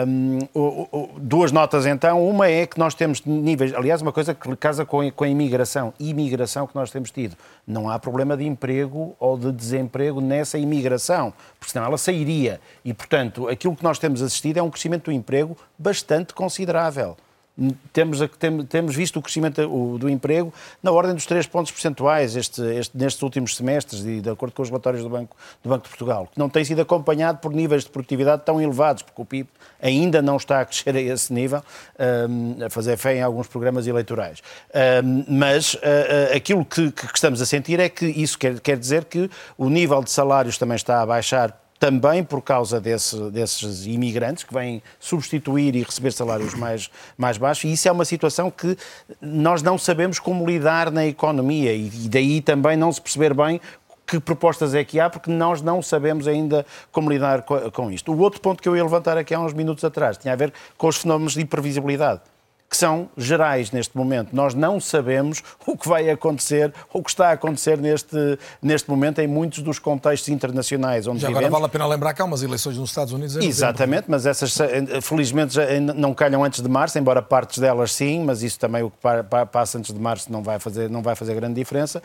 S10: Um, duas notas então. Uma é que nós temos níveis, aliás, uma coisa que casa com, com a imigração, imigração que nós temos tido. Não há problema de emprego ou de desemprego nessa imigração, porque senão ela sairia. E, portanto, aquilo que nós temos assistido é um crescimento do emprego bastante considerável temos, temos visto o crescimento do emprego na ordem dos 3 pontos percentuais este, este, nestes últimos semestres, de acordo com os relatórios do Banco, do Banco de Portugal, que não tem sido acompanhado por níveis de produtividade tão elevados, porque o PIB ainda não está a crescer a esse nível, um, a fazer fé em alguns programas eleitorais. Um, mas uh, aquilo que, que, estamos a sentir é que isso quer, quer dizer que o nível de salários também está a baixar também por causa desse, desses imigrantes que vêm substituir e receber salários mais, mais baixos, e isso é uma situação que nós não sabemos como lidar na economia, e daí também não se perceber bem que propostas é que há, porque nós não sabemos ainda como lidar com isto. O outro ponto que eu ia levantar aqui há uns minutos atrás tinha a ver com os fenómenos de imprevisibilidade. Que são gerais neste momento. Nós não sabemos o que vai acontecer, o que está a acontecer neste, neste momento em muitos dos contextos internacionais onde
S2: Já
S10: vivemos.
S2: agora vale a pena lembrar que há umas eleições nos Estados Unidos em
S10: Exatamente, mas essas eh, felizmente eh, não calham antes de março, embora partes delas sim, mas isso também o que passa antes de março não vai fazer, não vai fazer grande diferença.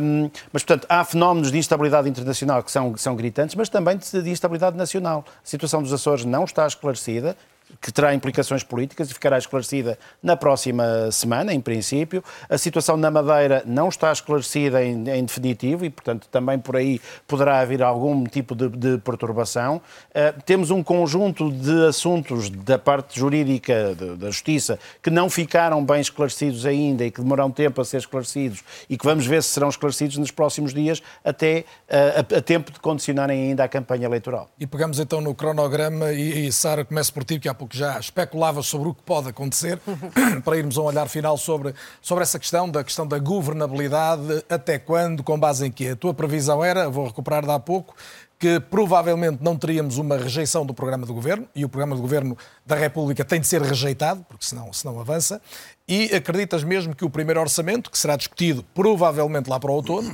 S10: Um, mas, portanto, há fenómenos de instabilidade internacional que são, que são gritantes, mas também de instabilidade nacional. A situação dos Açores não está esclarecida, que terá implicações políticas e ficará esclarecida na próxima semana, em princípio. A situação na Madeira não está esclarecida em, em definitivo e, portanto, também por aí poderá haver algum tipo de, de perturbação. Uh, temos um conjunto de assuntos da parte jurídica de, da Justiça que não ficaram bem esclarecidos ainda e que demoram tempo a ser esclarecidos e que vamos ver se serão esclarecidos nos próximos dias até uh, a, a, tempo de condicionarem ainda a campanha eleitoral.
S2: E pegamos então no cronograma e, e Sara, começa por ti, que há pouco já especulava sobre o que pode acontecer, para irmos a um olhar final sobre, sobre essa questão, da questão da governabilidade, até quando, com base em quê? A tua previsão era, vou recuperar de há pouco, que provavelmente não teríamos uma rejeição do programa de governo, e o programa de governo da República tem de ser rejeitado, porque senão, senão avança, e acreditas mesmo que o primeiro orçamento, que será discutido provavelmente lá para o outono,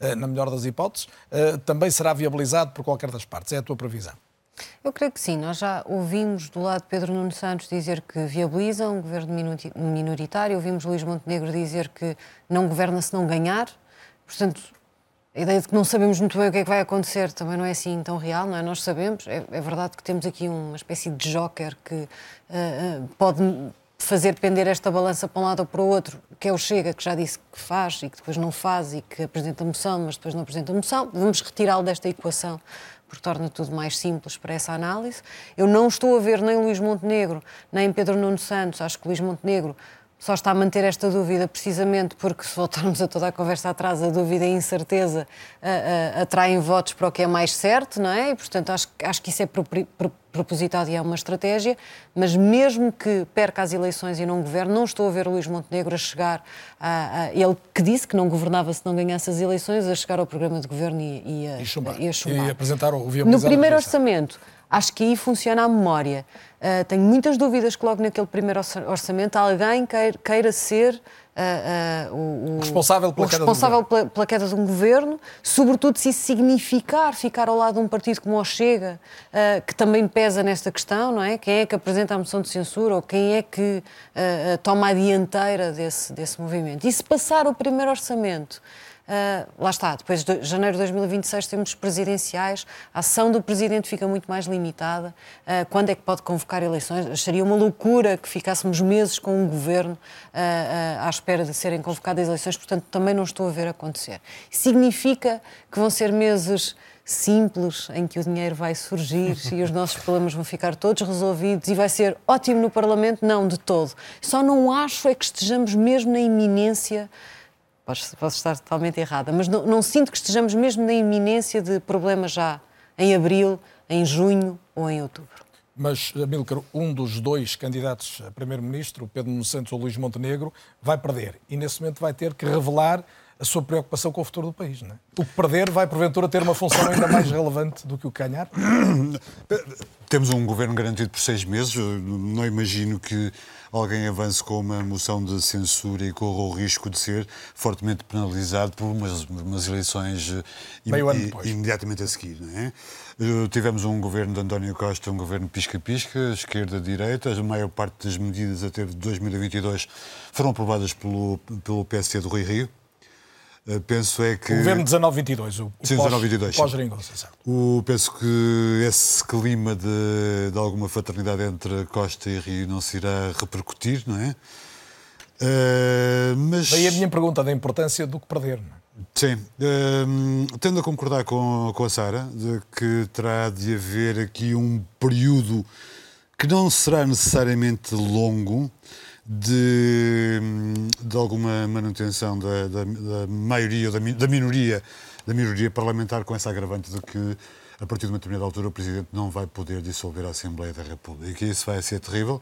S2: é? Eh, na melhor das hipóteses, eh, também será viabilizado por qualquer das partes. É a tua previsão?
S7: Eu creio que sim. Nós já ouvimos do lado de Pedro Nuno Santos dizer que viabiliza um governo minoritário, ouvimos Luís Montenegro dizer que não governa se não ganhar. Portanto, a ideia de que não sabemos muito bem o que é que vai acontecer também não é assim tão real, não é? Nós sabemos. É, é verdade que temos aqui uma espécie de joker que uh, uh, pode fazer pender esta balança para um lado ou para o outro, que é o Chega, que já disse que faz e que depois não faz e que apresenta moção, mas depois não apresenta moção. Vamos retirá-lo desta equação porque torna tudo mais simples para essa análise. Eu não estou a ver nem Luís Montenegro, nem Pedro Nuno Santos, acho que Luís Montenegro só está a manter esta dúvida precisamente porque, se voltarmos a toda a conversa atrás, a dúvida e a incerteza uh, uh, atraem votos para o que é mais certo, não é? E, portanto, acho, acho que isso é propositado e é uma estratégia, mas mesmo que perca as eleições e não governe, não estou a ver Luís Montenegro a chegar a, a ele que disse que não governava se não ganhasse as eleições, a chegar ao programa de governo e, e, a,
S2: e, chumbar.
S7: e a chumbar.
S2: E apresentar o
S7: No primeiro orçamento, acho que aí funciona a memória. Uh, tenho muitas dúvidas que logo naquele primeiro orçamento alguém queira, queira ser Uh, uh, o,
S2: responsável, pela,
S7: o responsável
S2: queda
S7: pela, pela, queda de um governo, sobretudo se isso significar ficar ao lado de um partido como o Chega, que também pesa nesta questão, não é? Quem é que apresenta a moção de censura ou quem é que toma a dianteira desse, desse movimento? E se passar o primeiro orçamento Uh, lá está, depois de janeiro de 2026 temos presidenciais, a ação do presidente fica muito mais limitada. Uh, quando é que pode convocar eleições? Seria uma loucura que ficássemos meses com um governo uh, à espera de serem convocadas eleições, portanto, também não estou a ver acontecer. Significa que vão ser meses simples em que o dinheiro vai surgir e os nossos problemas vão ficar todos resolvidos e vai ser ótimo no Parlamento? Não, de todo. Só não acho é que estejamos mesmo na iminência Posso, posso estar totalmente errada, mas não, não sinto que estejamos mesmo na iminência de problemas já em abril, em junho ou em outubro.
S2: Mas, Amílcar, um dos dois candidatos a primeiro-ministro, Pedro Nuno Santos ou Luís Montenegro, vai perder. E nesse momento vai ter que revelar a sua preocupação com o futuro do país. Não é? O que perder vai, porventura, ter uma função ainda mais relevante do que o que ganhar?
S8: Temos um governo garantido por seis meses. Não imagino que alguém avance com uma moção de censura e corra o risco de ser fortemente penalizado por umas, umas eleições eh, im, imediatamente a seguir. Não é? Eh, tivemos um governo de António Costa, um governo pisca-pisca, esquerda-direita. A maior parte das medidas até de 2022 foram aprovadas pelo, pelo PSD do Rui Rio. Eh, penso é que.
S2: O governo 1922, o,
S8: Sim, pós, 1922.
S2: Pós
S8: o, penso que esse clima de, de alguma fraternidade entre Costa e Rio não se irá repercutir, não é? Uh, mas...
S2: Daí a minha pergunta da importância do que perder. Não é?
S8: Sim, uh, tendo a concordar com, com a Sara, de que terá de haver aqui um período que não será necessariamente longo, de, de alguma manutenção da, da, da maioria, da, da minoria, da minoria parlamentar, com essa agravante de que a partir de uma determinada altura o Presidente não vai poder dissolver a Assembleia da República. E isso vai ser terrível.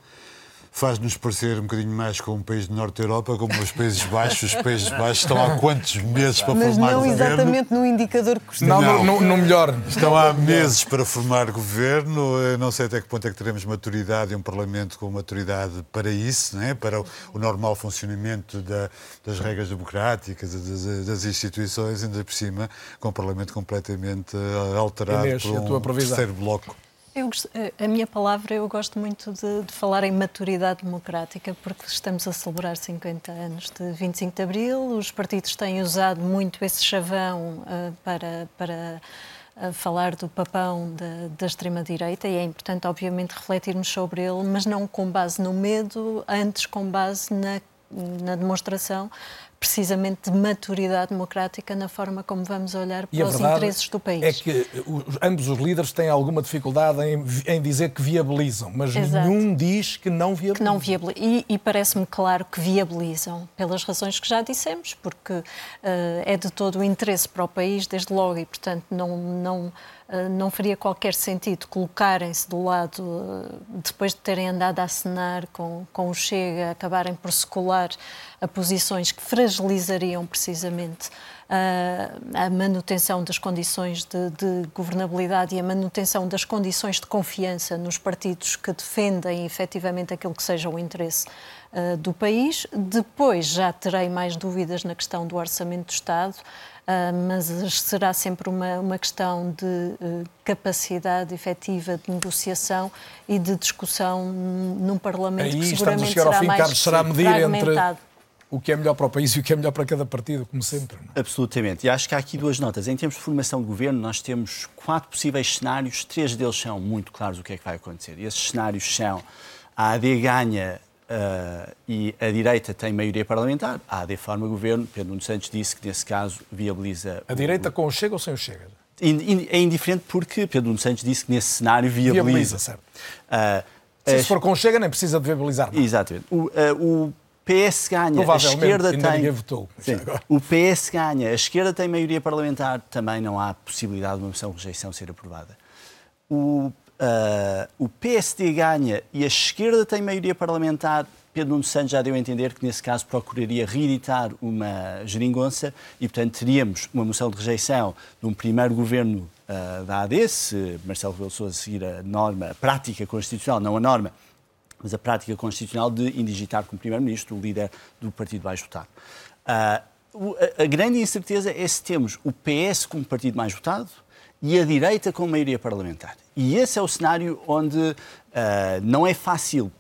S8: Faz-nos parecer um bocadinho mais com um país do Norte da Europa, como os Países Baixos. Os Países Baixos estão há quantos meses para
S7: Mas
S8: formar
S7: não
S8: governo?
S7: exatamente no indicador que
S2: Não, no, no- no melhor.
S8: Estão há meses para formar governo. Eu Não sei até que ponto é que teremos maturidade e um Parlamento com maturidade para isso, né? para o, normal funcionamento da- das regras democráticas, das, das instituições, ainda por cima, com um Parlamento completamente eh, alterado
S2: Inês,
S8: por
S2: a
S8: um terceiro bloco.
S6: Eu gost- a minha palavra, eu gosto muito de, de falar em maturidade democrática, porque estamos a celebrar 50 anos de 25 de Abril, os partidos têm usado muito esse chavão ah, para, para ah, falar do papão da, da extrema-direita, e é importante, obviamente, refletirmos sobre ele, mas não com base no medo, antes com base na, na demonstração precisamente de maturidade democrática na forma como vamos olhar para os interesses do país.
S2: é que os- ambos os líderes têm alguma dificuldade em, em dizer que viabilizam, mas
S6: Exato.
S2: nenhum diz que não viabilizam.
S6: que não viabili- e, e parece-me claro que viabilizam, pelas razões que já dissemos, porque eh, é de todo o interesse para o país, desde logo, e portanto não, não, não faria qualquer sentido colocarem-se do lado, eh, depois de terem andado a acenar com, com o Chega, acabarem por se colar a posições que fragilizariam precisamente ah, a manutenção das condições de, de governabilidade e a manutenção das condições de confiança nos partidos que defendem efetivamente aquilo que seja o interesse ah, do país. Depois já terei mais dúvidas na questão do orçamento do Estado. Ah, mas será sempre uma, uma questão de eh, capacidade efetiva de negociação e de discussão num Parlamento
S2: Aí
S6: que
S2: estamos a
S6: seguramente
S2: chegar ao
S6: será
S2: fim,
S6: mais
S2: Carlos, será medir entre o que é melhor para o país e o que é melhor para cada partido, como sempre. não é?
S9: Absolutamente. E acho que há aqui duas notas. Em termos de formação de governo, nós temos quatro possíveis cenários, três deles são muito claros o que é que vai acontecer. E esses cenários são a AD ganha ah, e a direita tem maioria parlamentar, a AD forma governo. Pedro Nuno Santos disse que, nesse caso, viabiliza.
S2: A
S9: o-
S2: direita com o Chega ou sem o Chega?
S9: É indiferente porque Pedro Nuno Santos disse que, nesse cenário, viabiliza.
S2: Viabiliza, certo.
S9: Ah,
S2: Se,
S9: as-
S2: se for com o Chega, nem precisa de viabilizar. nada.
S9: Exatamente. O, ah, o PS ganha, a esquerda tem.
S2: votou.
S9: Sim. O PS ganha, a esquerda tem maioria parlamentar, também não há possibilidade de uma moção de rejeição ser aprovada. O, ah, o PSD ganha e a esquerda tem maioria parlamentar. Pedro Nuno Santos já deu a entender que, nesse caso, procuraria reeditar uma geringonça e, portanto, teríamos uma moção de rejeição de um primeiro governo ah, da AD, se Marcelo Rebelo Sousa seguir a norma, a prática constitucional, não a norma, mas a prática constitucional de indigitar como Primeiro-Ministro o líder do partido mais votado. A, a grande incerteza é se temos o PS como partido mais votado e a direita com maioria parlamentar. E esse é o cenário onde ah, não é fácil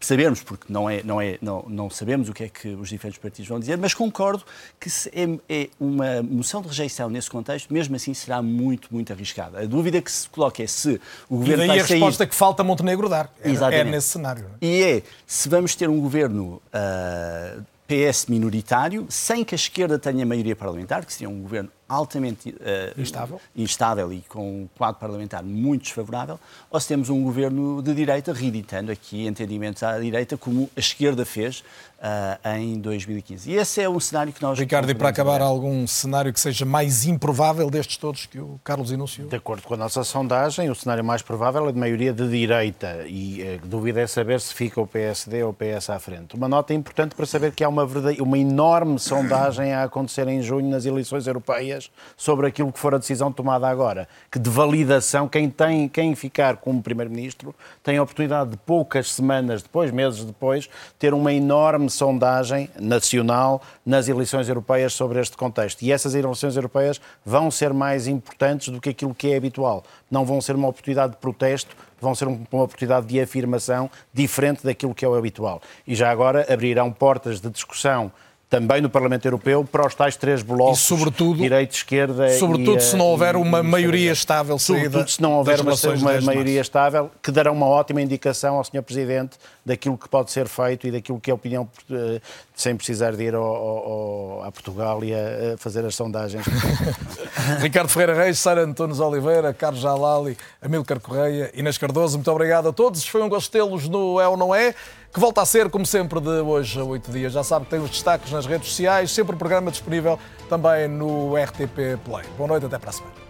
S9: sabermos, porque não, é, não, é, não, não sabemos o que é que os diferentes partidos vão dizer, mas concordo que se é, é uma moção de rejeição nesse contexto, mesmo assim será muito, muito arriscada. A dúvida que se coloca é se o
S2: E
S9: governo
S2: daí
S9: vai
S2: a
S9: sair...
S2: resposta que falta Montenegro dar. É, é
S9: Exatamente.
S2: nesse cenário. é?
S9: E é se vamos ter um governo ah, PS minoritário, sem que a esquerda tenha maioria parlamentar, que seria um governo altamente ah,
S2: Instável.
S9: instável e com um quadro parlamentar muito desfavorável, ou se temos um governo de direita reeditando aqui entendimentos à direita, como a esquerda fez ah, em 2015. E esse é um cenário que nós.
S2: Ricardo, e para acabar,
S9: olhar.
S2: algum cenário que seja mais improvável destes todos que o Carlos enunciou?
S10: De acordo com a nossa sondagem, o cenário mais provável é de maioria de direita e a dúvida é saber se fica o PSD ou o PS à frente. Uma nota importante para saber que há uma, verdade- uma enorme sondagem a acontecer em junho nas eleições europeias sobre aquilo que for a decisão tomada agora, que de validação, quem tem quem ficar como primeiro-ministro tem a oportunidade de poucas semanas depois, meses depois, ter uma enorme sondagem nacional nas eleições europeias sobre este contexto. E essas eleições europeias vão ser mais importantes do que aquilo que é habitual. Não vão ser uma oportunidade de protesto, vão ser um- uma oportunidade de afirmação diferente daquilo que é o habitual. E já agora abrirão portas de discussão também no Parlamento Europeu para os tais três blocos,
S2: E, sobretudo-
S10: direita, esquerda
S2: Sobretudo
S10: e,
S2: se não houver uma
S10: e
S2: maioria estável
S10: Sobretudo se não houver uma, uma
S2: de 10 de
S10: maioria estável, que dará uma ótima indicação ao Sr. Presidente daquilo que pode ser feito e daquilo que é a opinião, eh, sem precisar de ir ao, ao- a Portugal e a, a fazer as sondagens.
S2: Ricardo Ferreira Reis, Sara Antunes Oliveira, Carlos Jalali, Amílcar Correia, Inês Cardoso, muito obrigado a todos. Foi um gosto tê-los no É ou Não É, que volta a ser, como sempre, de hoje a oito dias. Já sabe que tem os destaques nas redes sociais, sempre o programa disponível também no RTP Play. Boa noite, até para a semana.